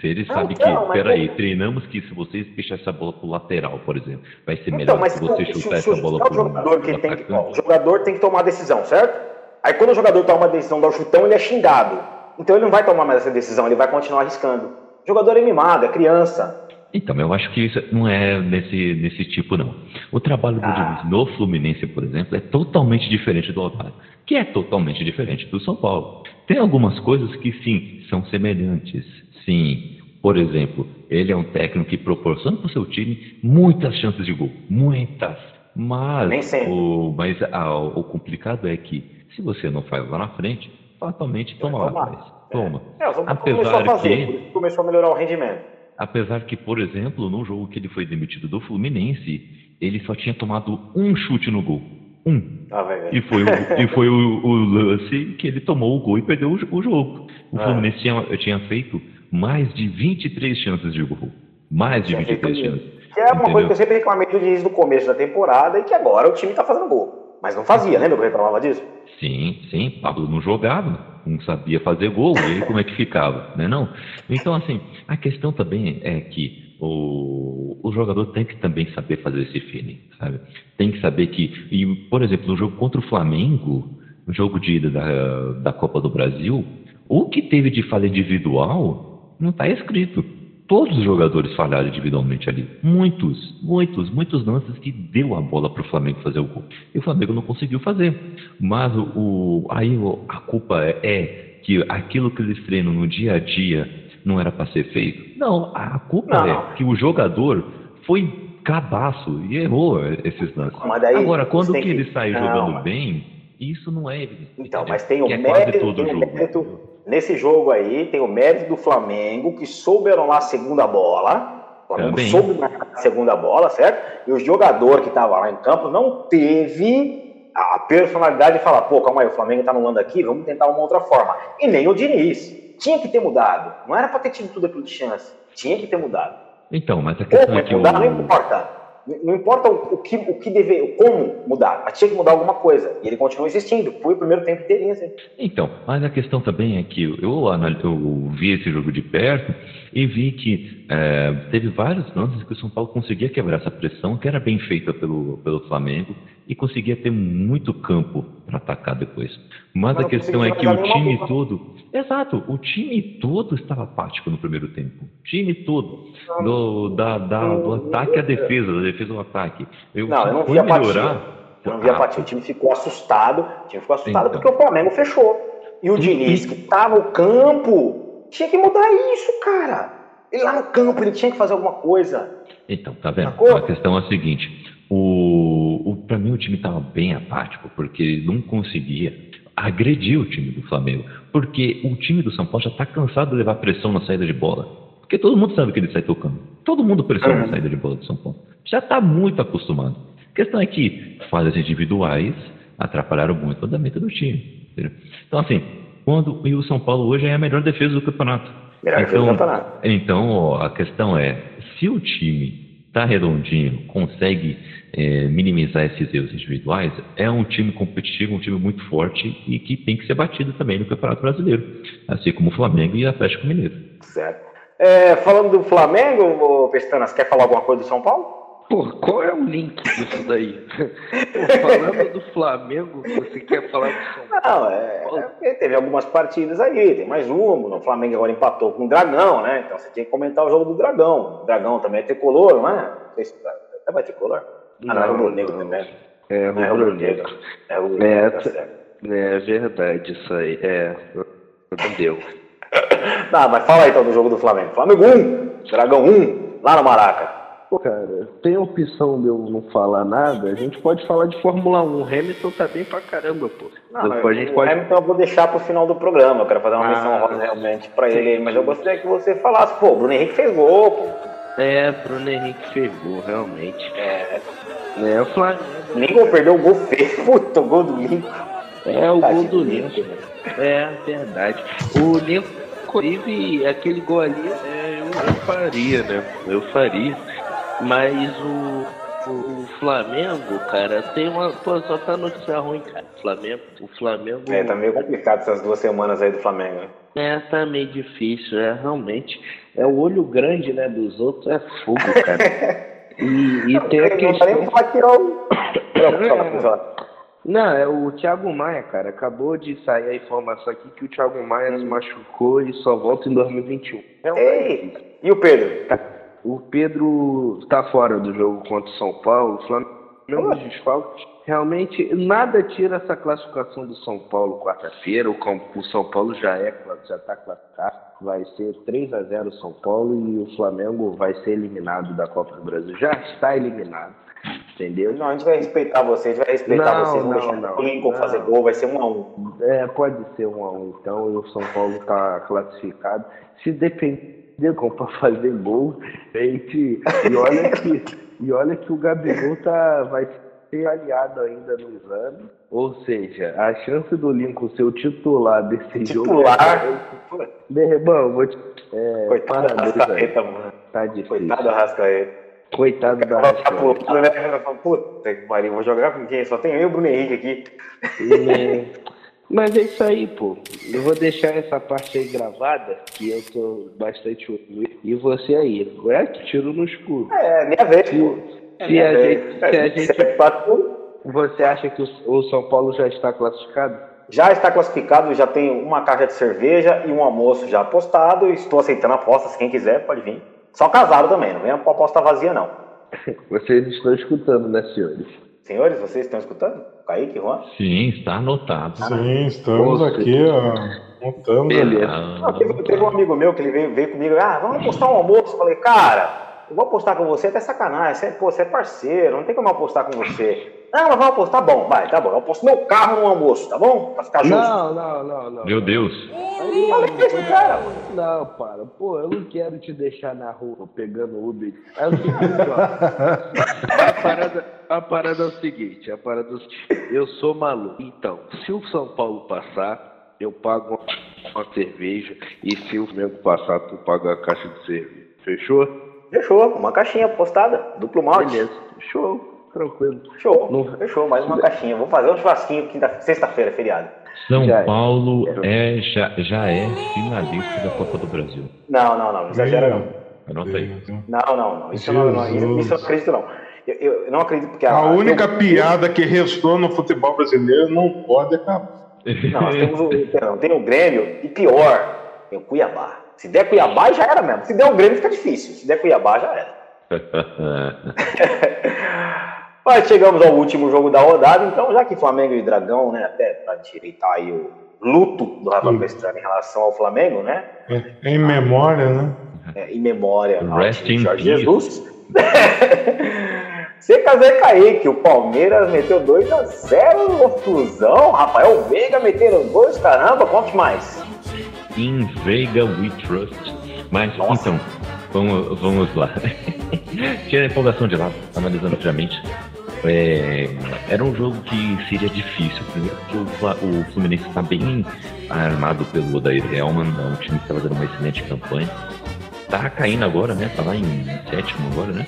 Se ele Ah, sabe então, que, peraí, como- treinamos que se você deixar essa bola pro lateral, por exemplo, vai ser Então, melhor mas se você chutar essa bola é o pro jogador que tem que, ó, o jogador tem que tomar a decisão, certo? Aí quando o jogador toma a decisão, dá o chutão, ele é xingado. Então ele não vai tomar mais essa decisão, ele vai continuar arriscando. O jogador é mimado, é criança. Então, eu acho que isso não é nesse, nesse tipo, não. O trabalho do Ah. Diniz no Fluminense, por exemplo, é totalmente diferente do Aldax, que é totalmente diferente do São Paulo. Tem algumas coisas que, sim, são semelhantes. Sim, por exemplo, ele é um técnico que proporciona para o seu time muitas chances de gol. Muitas. Mas, o, mas ah, o complicado é que, se você não faz lá na frente, fatalmente toma lá atrás. Toma. É, a Apesar fazer, que começou a melhorar o rendimento. Apesar que, por exemplo, no jogo que ele foi demitido do Fluminense, ele só tinha tomado um chute no gol. Um. Ah. E foi, o, e foi o, o lance que ele tomou o gol e perdeu o, o jogo. O Ah. Fluminense tinha, tinha feito mais de 23 chances de gol. Mais de Tinha feito 23 isso. chances. Que é uma Entendeu? coisa que eu sempre reclamei do Diniz no começo da temporada e que agora o time tá fazendo gol. Mas não fazia, lembra que eu reclamava disso? Sim, sim, Pablo não jogava, não sabia fazer gol, e aí como é que ficava, né não? Então, assim, a questão também é que o, o jogador tem que também saber fazer esse feeling, sabe? Tem que saber que, e, por exemplo, no jogo contra o Flamengo, no jogo de ida da, da Copa do Brasil, o que teve de falha individual não está escrito. Todos os jogadores falharam individualmente ali. Muitos, muitos, muitos lances que deu a bola para o Flamengo fazer o gol. E o Flamengo não conseguiu fazer. Mas o, aí a culpa é, é que aquilo que eles treinam no dia a dia não era para ser feito. Não, a culpa Não. é que o jogador foi cabaço e errou esses lances. Mas daí Agora, quando que que- ele sai Não, jogando mas- bem, isso não é evidente. Então, mas tem o que é quase mérito, todo tem jogo. mérito nesse jogo aí, tem o mérito do Flamengo que souberam lá a segunda bola. O Flamengo Também. soube marcar a segunda bola, certo? E o jogador que estava lá em campo não teve a personalidade de falar, pô, calma aí, o Flamengo tá anulando aqui, vamos tentar uma outra forma. E nem o Diniz. Tinha que ter mudado. Não era para ter tido tudo aquilo de chance. Tinha que ter mudado. Então, mas a questão é que mudar, não importa. Não importa o, o que, o que deve, como mudar, mas tinha que mudar alguma coisa. E ele continuou insistindo. Foi o primeiro tempo inteirinho assim. Então, mas a questão também é que eu, eu vi esse jogo de perto e vi que é, teve vários lances que o São Paulo conseguia quebrar essa pressão, que era bem feita pelo, pelo Flamengo, e conseguia ter muito campo para atacar depois. Mas, Mas a questão é que o time bola. todo. Exato, o time todo estava apático no primeiro tempo. O time todo. Do, da, da- do ataque à defesa, da defesa ao ataque. Eu, Não, eu não vi apatia. melhorar. Eu não vi apatia. O time ficou assustado. O time ficou assustado Então. porque o Flamengo fechou. E o Diniz, que tá no campo, tinha que mudar isso, cara. Ele lá no campo, ele tinha que fazer alguma coisa. Então, tá vendo? Sacou? A questão é a seguinte: o, o, para mim o time estava bem apático, porque ele não conseguia agredir o time do Flamengo. Porque o time do São Paulo já está cansado de levar pressão na saída de bola. Porque todo mundo sabe que ele sai tocando. Todo mundo pressiona na saída de bola do São Paulo. Já está muito acostumado. A questão é que falhas individuais atrapalharam muito o andamento do time. entendeu? Então, assim, quando e o São Paulo hoje é a melhor defesa do campeonato. Melhor defesa do campeonato. Então, ó, a questão é, se o time está redondinho, consegue é, minimizar esses erros individuais, é um time competitivo, um time muito forte e que tem que ser batido também no Campeonato Brasileiro, assim como o Flamengo e o Atlético Mineiro. Certo. É, falando do Flamengo, Pestanas, quer falar alguma coisa do São Paulo? Pô, qual é o link disso daí? Pô, falando do Flamengo, você quer falar do São Paulo? Não, é, é teve algumas partidas aí, tem mais uma. O Flamengo agora empatou com o Dragão, né? Então você tinha que comentar o jogo do Dragão. O Dragão também é tricolor, não é? Não sei se vai tricolor. Ah, não, é rubro-negro Não, também. É, Não é rubro-negro. rubro-negro. É É, tá certo. É verdade isso aí. É, deu. Não, mas fala aí então do jogo do Flamengo. Flamengo 1, Dragão 1, lá no Maraca. Pô, cara, tem a opção de eu não falar nada, a gente pode falar de Fórmula 1. Hamilton tá bem pra caramba, pô. Não, Depois a gente o pode. Hamilton eu vou deixar pro final do programa. Eu quero fazer uma Ah, menção rosa realmente pra ele, mas eu gostaria que você falasse. Pô, Bruno Henrique fez gol, pô. É, Bruno Henrique fez gol, realmente. É, É, o Flamengo. Lincoln perdeu o gol feio. Puta, o gol do Lincoln. É o Tá gol do Lincoln. Lincoln. É, verdade. O Lincoln, inclusive, aquele gol ali, é, eu, eu faria, né? Eu faria. Mas o, o, o Flamengo, cara, tem uma. Pô, só tá notícia ruim, cara. Flamengo. O Flamengo. É, tá meio complicado essas duas semanas aí do Flamengo. né? É, tá meio difícil, é, realmente. É o olho grande, né, dos outros, é fogo, cara. E, e tem a questão... Não, é o Thiago Maia, cara. Acabou de sair a informação aqui que o Thiago Maia se machucou e só volta em 2021. Realmente. Ei, e o Pedro? O Pedro tá fora do jogo contra o São Paulo. O Flamengo dos desfalques. Realmente, nada tira essa classificação do São Paulo quarta-feira. O, São Paulo já é, já tá classificado. Vai ser 3 a 0 São Paulo e o Flamengo vai ser eliminado da Copa do Brasil. Já está eliminado. Entendeu? Não, a gente vai respeitar você, a gente vai respeitar Não, vocês. não, deixar não, o Lincoln não. fazer gol, vai ser um a um. É, pode ser um a um, então, e o São Paulo tá classificado. Se depender como para fazer gol, gente, e olha que, e olha que o Gabigol tá, vai ser aliado ainda no exame. Ou seja, a chance do Lincoln ser o titular desse jogo. Titular. Meu irmão, vou te. É, Coitado da parabéns aí. Rascaeta, mano. Tá difícil. Coitado da Rascaeta. Coitado da Rascaeta. né? Puta que pariu, vou jogar com quem? Só tem eu e o Bruno Henrique aqui. É, Mas é isso aí, pô. Eu vou deixar essa parte aí gravada, que eu tô bastante ouvindo. E você aí. É tiro no escuro. É, minha vez, pô. É Se minha a vez. gente, se a gente, Você acha que o, São Paulo já está classificado? Já está classificado, já tem uma caixa de cerveja e um almoço já apostado. Estou aceitando apostas, quem quiser pode vir. Só casado também, não vem com aposta vazia não. Vocês estão escutando, né, senhores? Senhores, vocês estão escutando? Kaique, Juan? Sim, está anotado. Sim, estamos Nossa. aqui, ó. Montando. Beleza. Ah, teve, teve um amigo meu que ele veio, veio comigo, ah, vamos apostar um almoço. Eu falei, cara, eu vou apostar com você, até sacanagem, você, pô, você é parceiro, não tem como eu apostar com você. Não, mas vamos apostar, tá bom, vai, tá bom. Eu aposto meu carro no almoço, tá bom? Pra ficar justo. Não, não, não, não. Meu Deus. Aí, Fala com esse cara. Não, para. Pô, eu não quero te deixar na rua pegando Uber. É o seguinte, ó. A parada, a parada é o seguinte, a parada é o seguinte. Eu sou maluco. Então, se o São Paulo passar, eu pago uma cerveja. E se o Flamengo passar, tu paga a caixa de cerveja. Fechou? Fechou, uma caixinha apostada, duplo malte. Beleza. Show. Tranquilo. Show, Não- fechou, mais uma caixinha. Vou fazer um churrasquinho quinta- sexta-feira, feriado. São Já é. Paulo é, já, já é finalista da Copa do Brasil. Não, não, não, não exagera não. Anota aí. Não, não, não. Isso, não, não, isso eu não acredito não. Eu, eu não acredito porque a, a única eu, piada que restou no futebol brasileiro não pode acabar. Não, nós temos o, tem, tem o Grêmio e pior, tem o Cuiabá. Se der Cuiabá, já era mesmo. Se der o Grêmio, fica difícil. Se der Cuiabá, já era. Mas chegamos ao último jogo da rodada, então, já que Flamengo e Dragão, né, até para direitar aí o luto do Rafael Pestrano em relação ao Flamengo, né? É, em memória, né? É, em memória Rest ao in Jorge peace. Jesus. Seca Zé Kaique, o Palmeiras meteu 2x0 no Fusão. Rafael Veiga meteram dois, caramba, conte mais. In Veiga We Trust. Mas, Nossa. então, vamos, vamos lá. Tira a empolgação de lado, analisando friamente. É, era um jogo que seria difícil, primeiro porque o, o Fluminense está bem armado pelo Odair Helman, é um time que está fazendo uma excelente campanha. Tá caindo agora, né? Tá lá em sétimo agora, né?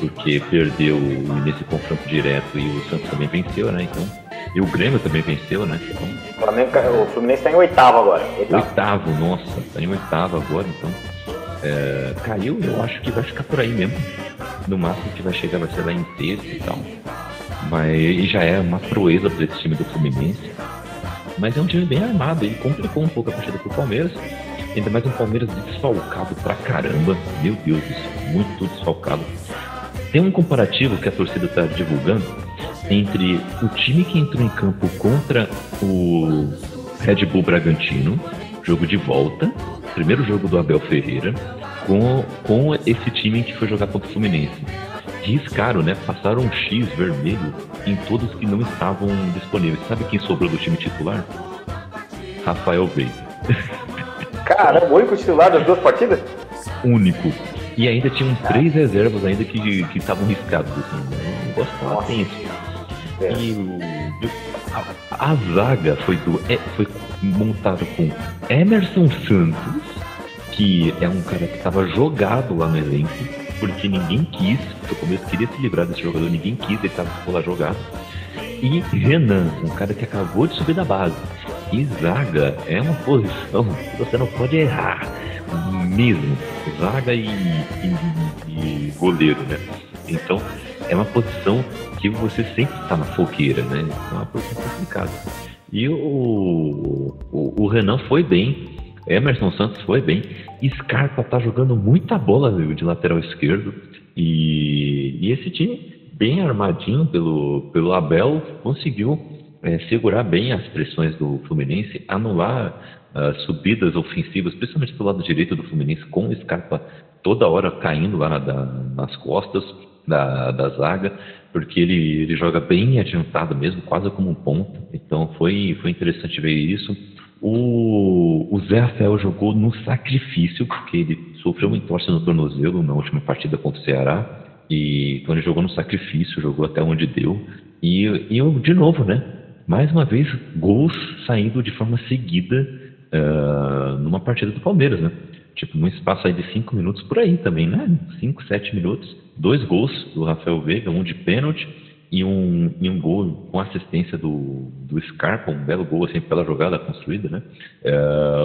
Porque perdeu nesse confronto direto e o Santos também venceu, né? Então, e o Grêmio também venceu, né? Então, O, Flamengo, o Fluminense está em oitavo agora. Oitavo. Oitavo, nossa, tá em oitavo agora, então. É, caiu, eu acho que vai ficar por aí mesmo. No máximo que vai chegar vai ser lá em sexto e tal. Mas e já é uma proeza para esse time do Fluminense. Mas é um time bem armado, ele complicou um pouco a partida pro Palmeiras. Ainda mais um Palmeiras desfalcado pra caramba. Meu Deus céu, muito desfalcado. Tem um comparativo que a torcida está divulgando entre o time que entrou em campo contra o Red Bull Bragantino, jogo de volta, primeiro jogo do Abel Ferreira, com, com esse time que foi jogar contra o Fluminense. Riscaram, né? Passaram um X vermelho em todos que não estavam disponíveis. Sabe quem sobrou do time titular? Rafael Veiga. Caramba, o único titular das duas partidas? único. E ainda tinham três reservas ainda que que estavam riscados. Assim, né? O negócio tava Nossa. tenso. É. E o, a, a zaga foi, do, é, foi montada com Emerson Santos, que é um cara que estava jogado lá no elenco, porque ninguém quis, no começo queria se livrar desse jogador, ninguém quis, ele estava lá jogado. E Renan, um cara que acabou de subir da base. E zaga é uma posição que você não pode errar mesmo. Zaga e, e- e goleiro, né? Então, é uma posição que você sempre está na fogueira, né? É uma posição complicada. E o, o, o Renan foi bem, Emerson Santos foi bem, Scarpa tá jogando muita bola viu, de lateral esquerdo. E, e esse time, bem armadinho pelo, pelo Abel, conseguiu é, segurar bem as pressões do Fluminense, anular ah, subidas ofensivas, principalmente do lado direito do Fluminense, com o Scarpa toda hora caindo lá da- nas costas da, da zaga, porque ele, ele joga bem adiantado mesmo, quase como um ponto. Então foi, foi interessante ver isso. O, o Zé Rafael jogou no sacrifício, porque ele sofreu uma entorse no tornozelo na última partida contra o Ceará. E então ele jogou no sacrifício, jogou até onde deu. E, e eu, de novo, né? Mais uma vez, gols saindo de forma seguida ah, numa partida do Palmeiras, né? Tipo, num espaço aí de 5 minutos por aí também, né? 5, 7 minutos. Dois gols do Rafael Veiga, um de pênalti e um, e um gol com assistência do, do Scarpa, um belo gol assim pela jogada construída, né?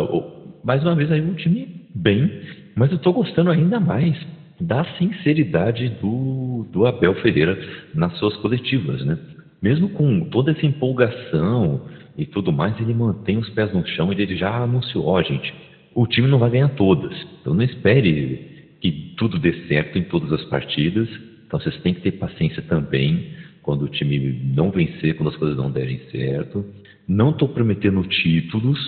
O- mais uma vez aí um time bem, mas eu tô gostando ainda mais da sinceridade do, do Abel Ferreira nas suas coletivas, né? Mesmo com toda essa empolgação e tudo mais, ele mantém os pés no chão e ele já anunciou, ó gente, o time não vai ganhar todas, então não espere que tudo dê certo em todas as partidas, então vocês têm que ter paciência também quando o time não vencer, quando as coisas não derem certo. Não estou prometendo títulos,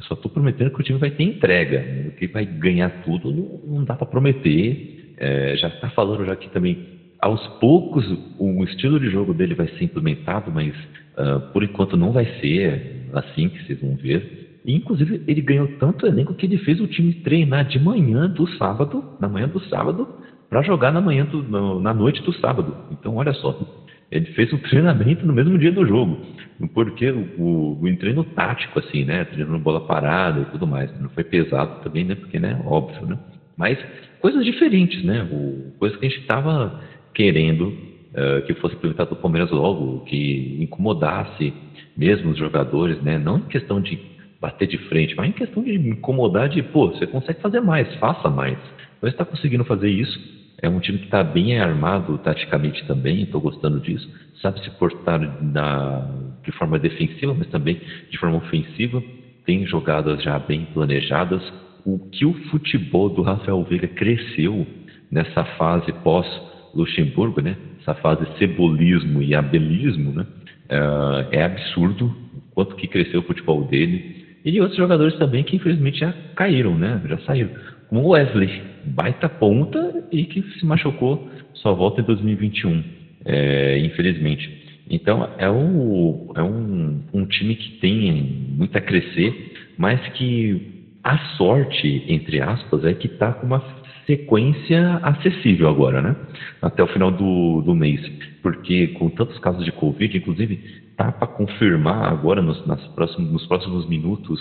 só estou prometendo que o time vai ter entrega. né? Que vai ganhar tudo, não, não dá para prometer. É, já está falando já que também, aos poucos, o estilo de jogo dele vai ser implementado, mas ah, por enquanto não vai ser assim que vocês vão ver. E, inclusive, ele ganhou tanto elenco que ele fez o time treinar de manhã do sábado, na manhã do sábado, para jogar na manhã do, no- na noite do sábado. Então, olha só, ele fez o treinamento no mesmo dia do jogo, porque o, o, o treino tático, assim, né, treinando bola parada e tudo mais, não foi pesado também, né, porque, né, óbvio, né, mas coisas diferentes, né, o, coisas que a gente estava querendo eh, que fosse implementado no Palmeiras logo, que incomodasse mesmo os jogadores, né, não em questão de bater de frente, mas em questão de incomodar de, pô, você consegue fazer mais, faça mais. Então está conseguindo fazer isso É um time que está bem armado taticamente também, estou gostando disso. Sabe se portar na, de forma defensiva, mas também de forma ofensiva. Tem jogadas já bem planejadas. O que o futebol do Rafael Veiga cresceu nessa fase pós-Luxemburgo, né? essa fase cebolismo e abelismo, né? é, é absurdo o quanto que cresceu o futebol dele. E outros jogadores também que infelizmente já caíram, né? já saíram. Como o Wesley, baita ponta e que se machucou, só volta em 2021, é, infelizmente. Então é, o, é um, um time que tem muito a crescer, mas que a sorte, entre aspas, é que está com uma sequência acessível agora, né? Até o final do, do mês. Porque com tantos casos de Covid, inclusive, tá para confirmar agora nos, nas próximos, nos próximos minutos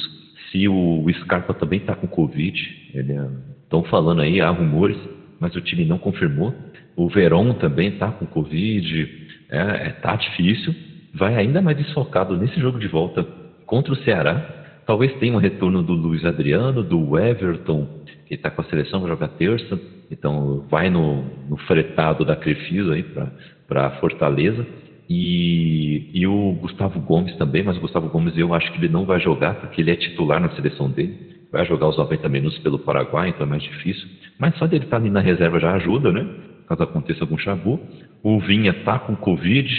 se o, Scarpa também está com Covid. Estão é, falando aí, há rumores, mas o time não confirmou. O Verón também está com Covid. É, é, tá difícil. Vai ainda mais desfocado nesse jogo de volta contra o Ceará. Talvez tenha um retorno do Luiz Adriano, do Everton, que está com a seleção, vai jogar terça. Então vai no, no fretado da Crefisa aí para Fortaleza. E, e o Gustavo Gomes também, mas o Gustavo Gomes eu acho que ele não vai jogar, porque ele é titular na seleção dele. Vai jogar os 90 minutos pelo Paraguai, então é mais difícil. Mas só dele estar tá ali na reserva já ajuda, né? Caso aconteça algum chabu. O Vinha tá com Covid,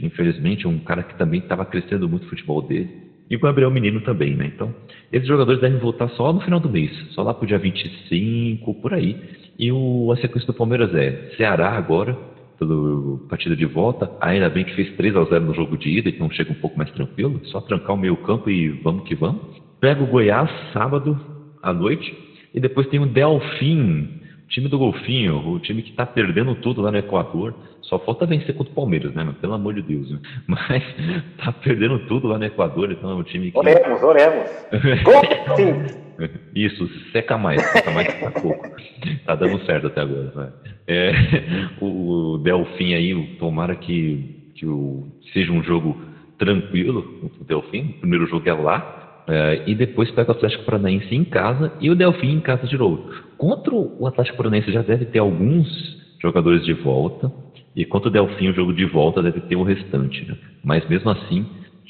infelizmente, um cara que também estava crescendo muito o futebol dele. E o Gabriel Menino também, né? Então, esses jogadores devem voltar só no final do mês, só lá pro dia 25, por aí. E o, a sequência do Palmeiras é Ceará agora, pelo partida de volta. Ainda bem que fez 3 a 0 no jogo de ida, então chega um pouco mais tranquilo. Só trancar o meio campo e vamos que vamos. Pega o Goiás sábado à noite. E depois tem o Delfim time do Golfinho, o time que está perdendo tudo lá no Equador, só falta vencer contra o Palmeiras, né? Pelo amor de Deus. Mas está perdendo tudo lá no Equador, então é um time que. Oremos, oremos. Sim. Isso, seca mais, seca mais que tá pouco. Tá dando certo até agora. Né? É, o Delfim aí, tomara que, que o, seja um jogo tranquilo o Delfim. O primeiro jogo é lá. É, e depois pega o Atlético Paranaense em casa e o Delfim em casa de novo. Contra o Atlético Paranaense já deve ter alguns jogadores de volta, e contra o Delfim o jogo de volta deve ter o restante. Né? Mas mesmo assim,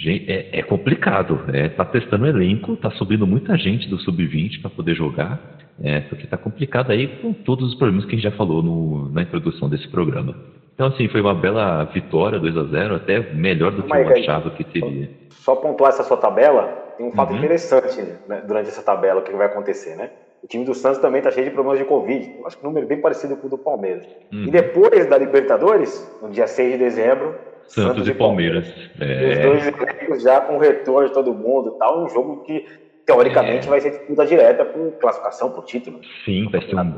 é, é complicado. É, tá testando o elenco, tá subindo muita gente do sub-20 para poder jogar, é, porque tá complicado aí com todos os problemas que a gente já falou no, na introdução desse programa. Então, assim, foi uma bela vitória, 2 a 0 até melhor do que eu achava que seria. Só pontuar essa sua tabela, tem um fato uhum. interessante né, durante essa tabela, o que vai acontecer, né? O time do Santos também está cheio de problemas de Covid. Eu acho que um número bem parecido com o do Palmeiras. Uhum. E depois da Libertadores, no dia 6 de dezembro, Santos, Santos e Palmeiras. Palmeiras. É. Os dois já com retorno de todo mundo tal. Um jogo que, teoricamente, é. vai ser disputa direta por classificação, por título. Sim, vai ser um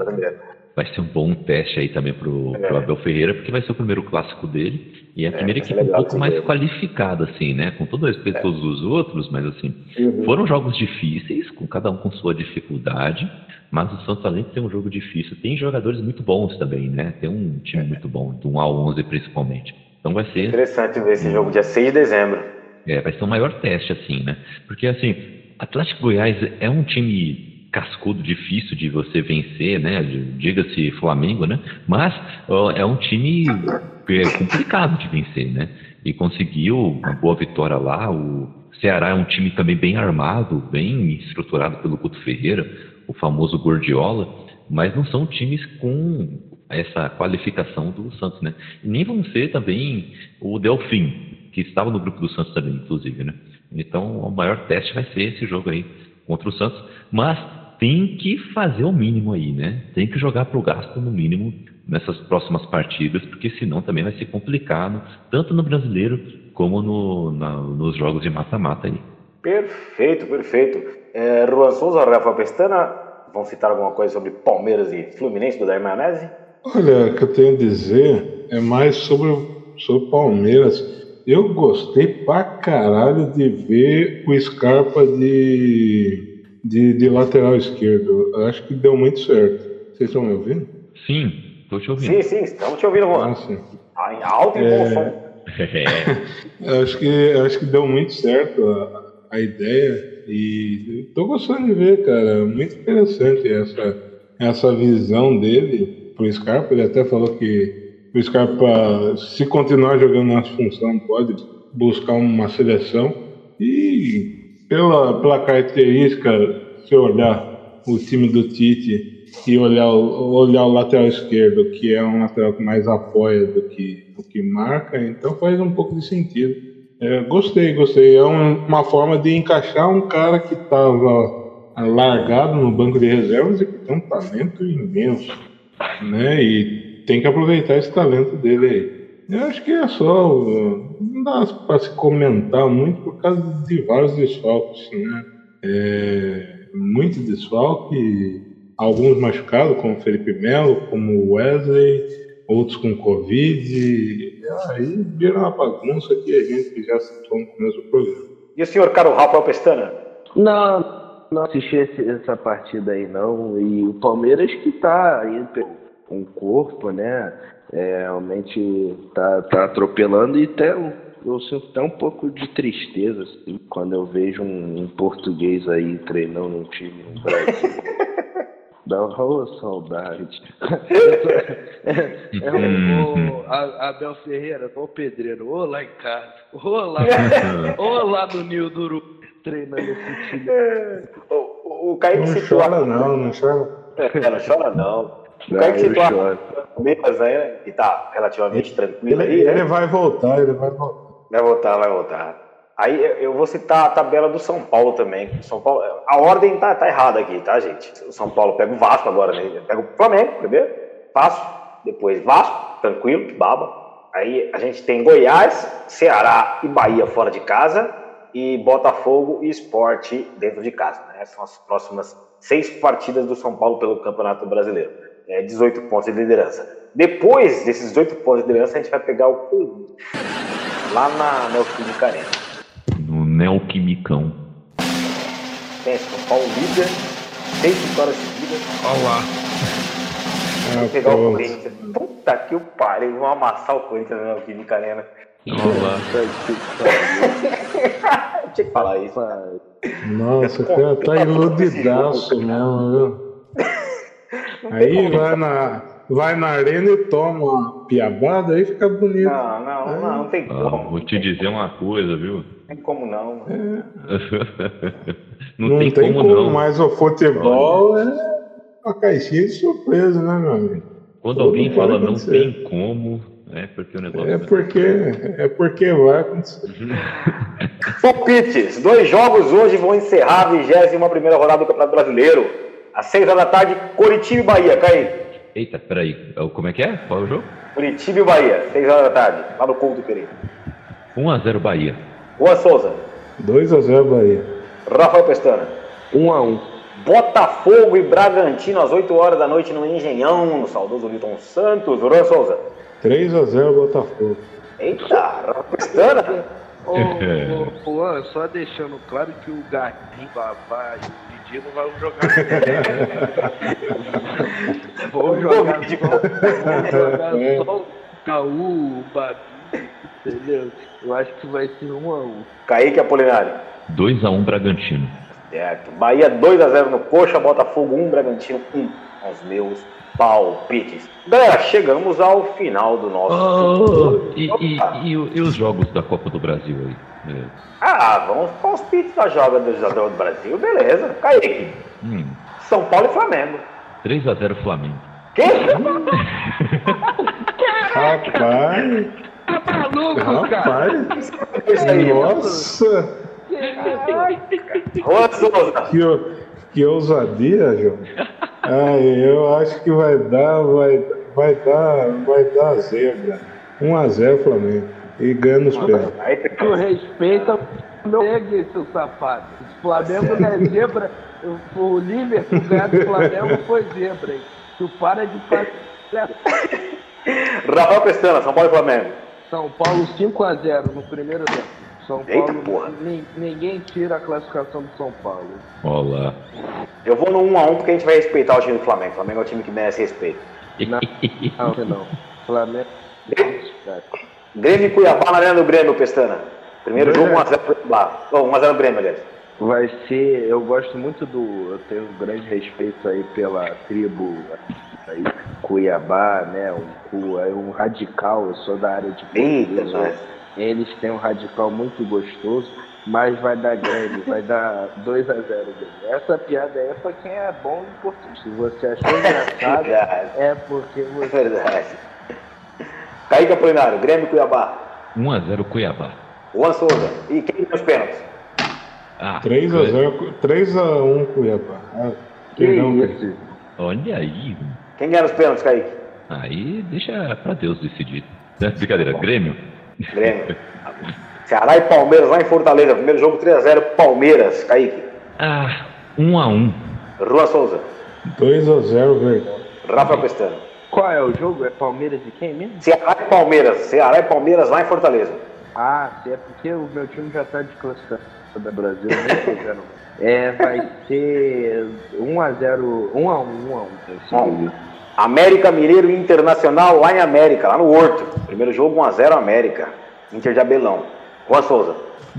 vai ser um bom teste aí também pro, é. pro Abel Ferreira, porque vai ser o primeiro clássico dele e é a é, primeira equipe um pouco mais qualificada, assim, né? Com todo respeito é. todos os outros, mas assim, uhum. foram jogos difíceis, com cada um com sua dificuldade, mas o Santos, além de ter um jogo difícil, tem jogadores muito bons também, né? Tem um time é. muito bom, do 1 a 11 principalmente. Então vai ser... Interessante ver esse jogo dia 6 de dezembro. É, vai ser o maior teste, assim, né? Porque, assim, Atlético Goiás é um time cascudo, difícil de você vencer, né? Diga-se Flamengo, né? Mas ó, é um time é, complicado de vencer, né? E conseguiu uma boa vitória lá. O Ceará é um time também bem armado, bem estruturado pelo Couto Ferreira, o famoso Gordiola, mas não são times com essa qualificação do Santos, né? E nem vão ser também o Delfim, que estava no grupo do Santos também, inclusive, né? Então, o maior teste vai ser esse jogo aí contra o Santos. Mas tem que fazer o mínimo aí, né? Tem que jogar para o gasto no mínimo nessas próximas partidas, porque senão também vai ser complicado, tanto no brasileiro como no, na, nos jogos de mata-mata aí. Perfeito, perfeito. É, Juan Souza, Rafa Pestana, vão citar alguma coisa sobre Palmeiras e Fluminense do Dair Maionese? Olha, o que eu tenho a dizer é mais sobre o Palmeiras. Eu gostei pra caralho de ver o Scarpa de de, de lateral esquerdo. Acho que deu muito certo. Vocês estão me ouvindo? Sim, estou te ouvindo. Sim, sim, estamos te ouvindo, Juan. Ah, sim. Ah, em alto e bom som. É. acho, que, acho que deu muito certo a, a ideia e estou gostando de ver, cara. Muito interessante essa, essa visão dele pro Scarpa, ele até falou que o Scarpa, se continuar jogando nas funções, pode buscar uma seleção. E pela, pela característica, se olhar o time do Tite e olhar, olhar o lateral esquerdo, que é um lateral que mais apoia do que, do que marca, então faz um pouco de sentido. É, gostei, gostei. É um, uma forma de encaixar um cara que estava largado no banco de reservas e que tem um talento imenso, né? E tem que aproveitar esse talento dele aí. Eu acho que é só. Não dá para se comentar muito por causa de vários desfalques, né? É, muito desfalque, alguns machucados, como Felipe Melo, como Wesley, outros com Covid. E aí vira uma bagunça que a gente já citou no começo do programa. E o senhor Caro Rafael Pestana? Não, não assisti esse, essa partida aí não. E o Palmeiras que tá aí com o corpo, né? É, realmente tá, tá atropelando e até eu sinto até um pouco de tristeza assim, quando eu vejo um, um português aí treinando um time no Brasil. Dá uma saudade. é, é o, o Abel Ferreira, o pedreiro, ô lá em casa, ô lá, ô lá no Nil do Urubu treinando esse time. o, o, o Kaique Não chora não, não chora. É, não chora não. O Não, Kaique eu citou a choro. Palmeiras, né? Que tá relativamente tranquilo Ele, aí, né? ele vai voltar, ele vai voltar. Vai voltar, vai voltar. Aí eu- vou citar a tabela do São Paulo também. São Paulo, a ordem tá, tá errada aqui, tá, gente? O São Paulo pega o Vasco agora, né? Pega o Flamengo primeiro, fácil. Depois Vasco, tranquilo, que baba. Aí a gente tem Goiás, Ceará e Bahia fora de casa. E Botafogo e Esporte dentro de casa. Né? São as próximas seis partidas do São Paulo pelo Campeonato Brasileiro. É, 18 pontos de liderança. Depois desses 18 pontos de liderança, a gente vai pegar o Corinthians, lá na Neoquímica Arena. No Neoquimicão. Tem São Paulo líder, seis vitórias seguidas. Olha lá. Vai Ah, pegar o. Corinthians. Puta que o pariu, vão amassar o Corinthians na Neoquímica Arena. Olha lá. Eu tinha que falar isso. Nossa, o cara tá iludidaço mesmo, viu? Aí vai na, vai na arena e toma uma piabada, aí fica bonito. Não, não, não, não tem Ah, como. vou te dizer uma coisa, viu? Não tem como não. Não, tem, como, não. mas o futebol é uma caixinha de surpresa, né, meu amigo? Quando Tudo alguém fala não acontecer. tem como, é porque o negócio É porque, é porque vai acontecer. Palpites. Dois jogos hoje vão encerrar a 21 primeira rodada do Campeonato Brasileiro. Às 6 horas da tarde, Curitiba e Bahia. Cai. Eita, peraí. É Como é que é? Qual é o jogo? Curitiba e Bahia, 6 horas da tarde, lá no Couto Querido. 1x0 Bahia. Juan Souza, 2x0 Bahia. Rafael Pestana. Um a um. Botafogo e Bragantino às 8 horas da noite no Engenhão, no saudoso Milton Santos. Juan Souza. 3x0 Botafogo. Eita, Rafael Pestana. Ô, ô, ô, Juan, só deixando claro que o Gatinho, Babá e o Didi não vão jogar. vão jogar só, vão jogar só o Caú, o Babi, entendeu? Eu acho que vai ser um a um. Kaique Apolinário. 2x1 Bragantino. Certo. Bahia 2x0 no Coxa, Botafogo 1, Bragantino 1. Aos meus palpites. Galera, chegamos ao final do nosso. Oh, e, e- e e os jogos da Copa do Brasil aí? É. Ah, vamos para os palpites da joga do jogador do Brasil, beleza. Kaique. Hum, São Paulo e Flamengo. 3x0 Flamengo. Quê? Rapaz, Tá maluco, cara? rapaz, nossa, que, que ousadia, João. Ai, eu acho que vai dar, vai, vai dar, vai dar zebra. 1x0 Flamengo. E ganha nos pés. Aí tem Tu respeita o meu pegue, seu safado. O Flamengo não é zebra. O, Liverpool ganhar do Flamengo foi zebra, hein? Tu para de fazer. Rafael Pestana, São Paulo e Flamengo. São Paulo 5x0 no primeiro tempo. São Eita, Paulo, porra. nin- ninguém tira a classificação do São Paulo. Olá. Eu vou no 1x1 porque a gente vai respeitar o time do Flamengo. O Flamengo é um time que merece respeito. Não, não, não. Flamengo. Grêmio e Cuiabá na Arena do Grêmio, Pestana. Primeiro jogo Beleza. 1x0 pro Cuiabá. Oh, 1x0 no Grêmio, aliás. Vai ser. Eu gosto muito do. Eu tenho um grande respeito aí pela tribo aí, Cuiabá, né? Um, um radical, eu sou da área de Eita, né? Eles têm um radical muito gostoso, mas vai dar grande, vai dar 2 a 0 Essa piada é pra quem é bom em português. Se você achou engraçado, é porque você. É verdade. Kaique Apolinário, Grêmio Cuiabá. 1x0 Cuiabá. Juan Souza. E quem nos pênaltis? Ah, 3x0, 3x1 Cuiabá. Ah, que isso? Olha aí. Quem ganha nos pênaltis, Kaique? Aí deixa pra Deus decidir. Brincadeira, Grêmio? Grêmio. Ceará e Palmeiras lá em Fortaleza. Primeiro jogo 3x0 Palmeiras, Kaique. Ah, 1x1. Juan Souza. 2x0 Verdão. Rafa Pestano. Qual é o jogo? É Palmeiras e quem mesmo? Ceará e Palmeiras. Ceará e Palmeiras lá em Fortaleza. Ah, é porque o meu time já tá de classificação da Brasil, vendo. É, vai ser 1x0, 1x1, 1x1. América Mineiro Internacional lá em América, lá no Horto. Primeiro jogo 1x0 América. Inter de Abelão. Juan Souza.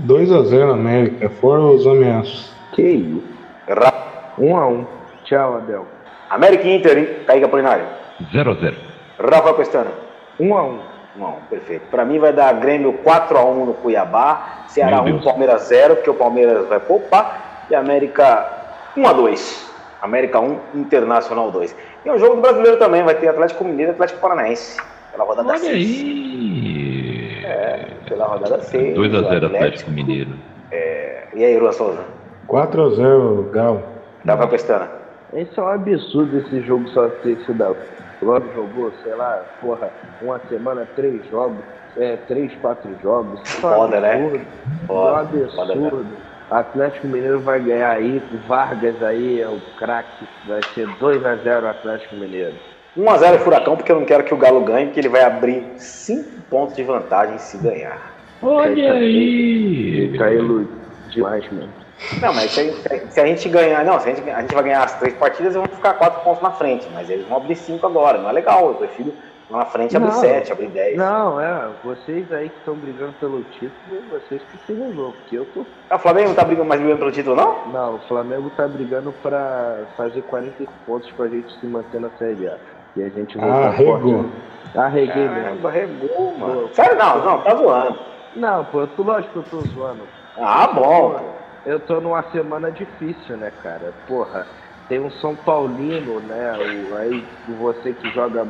2x0 América, fora os ameaços. Que isso? Ra 1x1. Tchau, Abel. América e Inter, hein? Kaique Apolinário. 0x0. Rafa Pestana. 1x1. Não, perfeito. Pra mim vai dar Grêmio 4x1 no Cuiabá, Ceará Meu 1, Deus. Palmeiras 0, porque o Palmeiras vai poupar, e América 1x2. América 1, Internacional 2. E o jogo do brasileiro também, vai ter Atlético Mineiro e Atlético Paranaense. Pela rodada Olha 6. aí. É, pela rodada 6. 2x0 Atlético Mineiro. É, e aí, Rua Souza? 4x0 Galo. Rafa Pestana. Esse é um absurdo esse jogo só ter sido dado. Logo jogou, sei lá, porra, uma semana, três jogos, é, três, quatro jogos. Isso é um Foda, né? absurdo. Foda, É um foda absurdo. Atlético Mineiro vai ganhar aí, Vargas aí é o craque, vai ser 2x0 Atlético Mineiro. 1x0 Furacão, porque eu não quero que o Galo ganhe, porque ele vai abrir 5 pontos de vantagem se ganhar. Olha aí. Iludido demais mesmo. Não, mas se a, se a gente ganhar. Não, se a gente, a gente vai ganhar as três partidas, vamos ficar quatro pontos na frente. Mas eles vão abrir cinco agora. Não é legal. Eu prefiro lá na frente Não. sete, abrir dez. Não, é, vocês aí que estão brigando pelo título, vocês que se resolvam, porque eu tô. Ah, O Flamengo não tá brigando mais brigando pelo título, não? Não, o Flamengo tá brigando pra fazer 40 pontos pra gente se manter na Série A. E a gente voltar Arregou. forte. Arreguei mesmo. Caramba, regou, mano. Sério, não, não, tá zoando. Não, pô, eu tô, lógico que eu tô zoando. Ah, bom. Eu tô numa semana difícil, né, cara? Porra, tem um São Paulino, né? O, aí você que joga.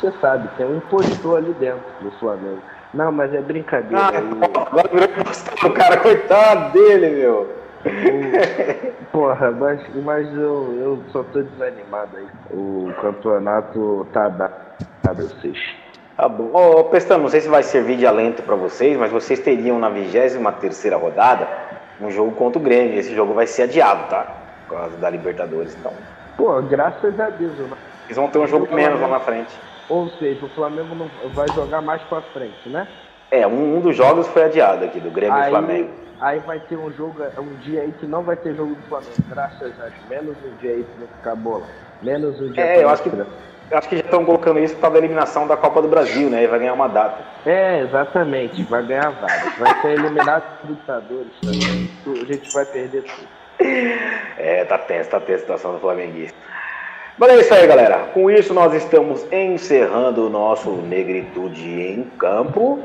Você sabe, tem um impostor ali dentro do Flamengo. Não, mas é brincadeira. Ah, o- agora virou impostor, o cara, coitado dele, meu. o- porra, mas, mas eu, eu só tô desanimado aí. O campeonato tá dado a vocês. Tá bom. Ô, Pestano, não sei se vai servir de alento pra vocês, mas vocês teriam na 23 rodada um jogo contra o Grêmio. Esse jogo vai ser adiado, tá? Por causa da Libertadores, então. Pô, graças a Deus, eu não- Eles vão ter um jogo menos lá na frente. Ou seja, o Flamengo não vai jogar mais pra frente, né? É, um, um dos jogos foi adiado aqui, do Grêmio e Aí, Flamengo. aí vai ter um jogo, um dia aí que não vai ter jogo do Flamengo, graças a Deus. Menos um dia aí pra não ficar bola. Menos um dia É, eu acho que, eu acho que já estão colocando isso por causa da eliminação da Copa do Brasil, né? E vai ganhar uma data. É, exatamente, vai ganhar várias. Vai ser eliminado dos Libertadores também. A gente vai perder tudo. É, tá tenso, tá tenso a situação do Flamenguista. Mas é isso aí, galera. Com isso, nós estamos encerrando o nosso Negritude em Campo.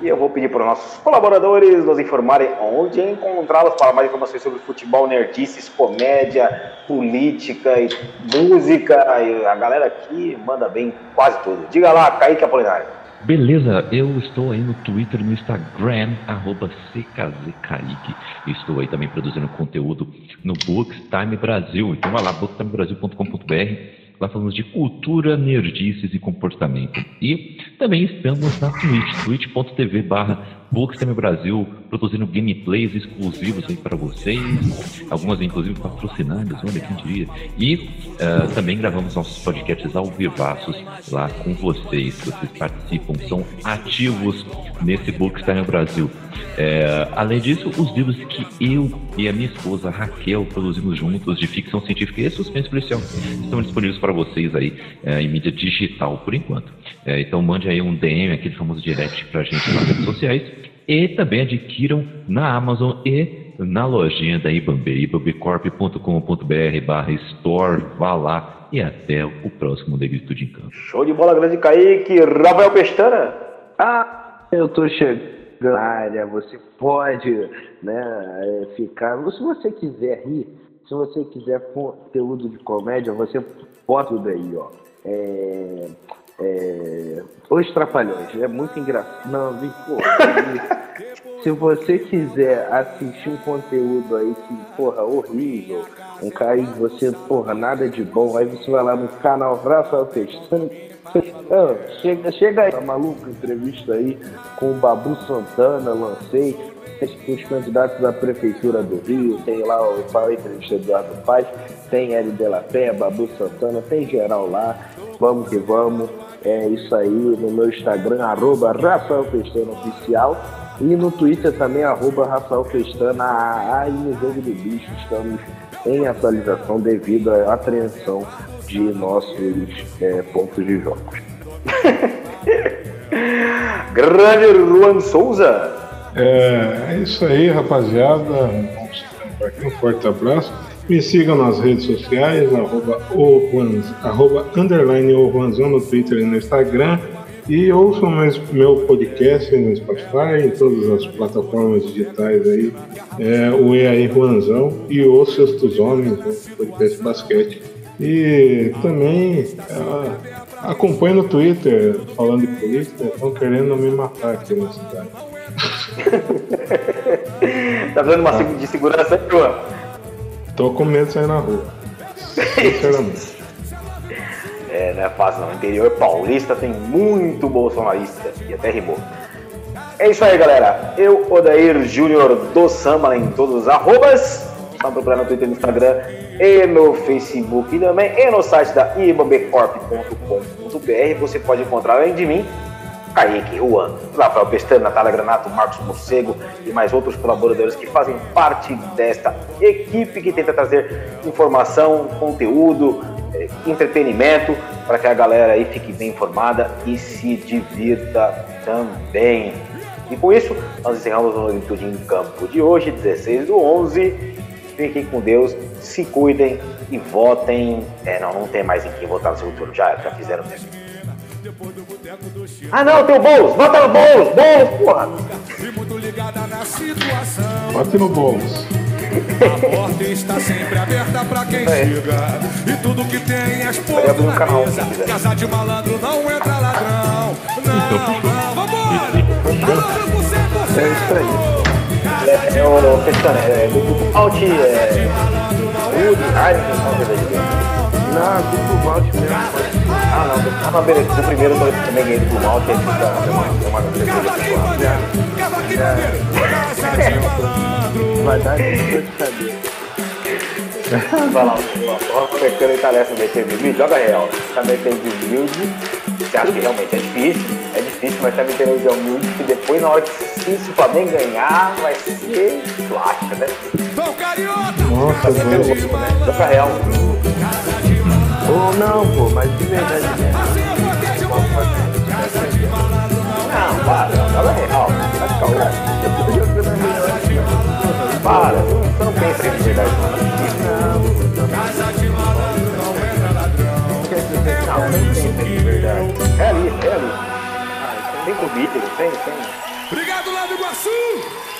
E eu vou pedir para os nossos colaboradores nos informarem onde encontrá-los para mais informações sobre futebol, nerdices, comédia, política e música. E a galera aqui manda bem em quase tudo. Diga lá, Kaique Apolinário. Beleza, eu estou aí no Twitter, no Instagram, arroba CKZKaique. Estou aí também produzindo conteúdo no Bookstime Brasil. Então vai lá, booktimebrasil.com.br. Lá falamos de cultura, nerdices e comportamento. E também estamos na Twitch, twitch.tv barra Bookstime Brasil, produzindo gameplays exclusivos aí para vocês. Algumas inclusive patrocinadas, olha quem diria. E ah, também gravamos nossos podcasts ao vivaços lá com vocês. Vocês participam, são ativos nesse Bookstime Brasil. É, além disso, os livros que eu e a minha esposa Raquel produzimos juntos de ficção científica e suspense policial estão disponíveis para vocês aí é, em mídia digital por enquanto. É, então mande aí um DM, aquele famoso direct pra gente nas redes sociais e também adquiram na Amazon e na lojinha da Ibambe, ibambecorp.com.br barra store, vá lá e até o próximo Negritude em Campo. Show de bola, grande Kaique. Rafael Pestana. Ah, eu tô chegando na área, você pode né, é, ficar. Se você quiser rir, se você quiser conteúdo de comédia, você pode tudo aí, ó. É, é, Os Trapalhões, é muito engraçado. Não, vi, pô, se você quiser assistir um conteúdo aí que, porra, horrível, um cara que você, porra, nada de bom, aí você vai lá no canal Rafael Pestana. Chega, chega aí, tá maluco? Entrevista aí com o Babu Santana, lancei os candidatos à Prefeitura do Rio, tem lá o Paulo Entrevista Eduardo Paz, tem L de la Penha, Babu Santana, tem geral lá, vamos que vamos. É isso aí no meu Instagram, arroba Rafael Pestana Oficial. E no Twitter também, arroba Rafael Pestana. No Jogo do Bicho estamos em atualização devido à apreensão de nossos é, pontos de jogos. Grande Juan Souza. É, é isso aí, rapaziada. Um forte abraço. Me sigam nas redes sociais, arroba, Juan, arroba underline no Twitter e no Instagram. E ouçam meu podcast no Spotify, em todas as plataformas digitais aí, é, o E aí Juanzão e o Sextos Homens, o podcast basquete. E também é, acompanhe no Twitter, falando de política, estão querendo me matar aqui na cidade. tá dando uma de segurança, Juan? Tô com medo de sair na rua. Sinceramente. É, não é fácil não. O interior paulista tem muito bolsonarista. E até rimou. É isso aí, galera. Eu, Odair Júnior do Samba, em todos os arrobas. Só procurar no Twitter, no Instagram e no Facebook também. E no site da ibambecorp.com.br você pode encontrar, além de mim, Kaique, Juan, Rafael Pestana, Natália Granato, Marcos Morcego e mais outros colaboradores que fazem parte desta equipe que tenta trazer informação, conteúdo, eh, entretenimento para que a galera aí fique bem informada e se divirta também. E com isso, nós encerramos o Negritude em Campo de hoje, 16 do 11. Fiquem com Deus, se cuidem e votem. É, não, não tem mais em quem votar no segundo turno, já, já fizeram mesmo. Ah não, tem o Boulos! Bota no Boulos! Boulos, porra! Bota no Boulos. A porta está sempre aberta pra quem é. chega. E tudo que tem é exposto na canal, mesa. Casa de malandro não entra ladrão. Não, não, vambora! Malandro por 100%! É isso aí. É, é o Festana, é do Alt, é. Não, duplo malte mesmo. Ah, não. Ah, não, beleza. No primeiro eu também ganhei duplo malte. Aí fica uma, cerveja Vai dar de saber. Vai lá, ó, pecando e tarefa meter humilde, joga real. Tá metendo de humilde, você acha que realmente é difícil, é difícil, mas tá metendo de humilde, que depois na hora que se o Flamengo ganhar, vai ser plástica, né? Nossa, tá metendo joga real. Ou não, pô, mas de verdade mesmo. Não, para, fala real. Vai ficar louco. Para, não pensa de verdade. Não, não pensa de verdade. Realista, realista. Tem comigo, tem, tem. Obrigado, Lado Iguaçu!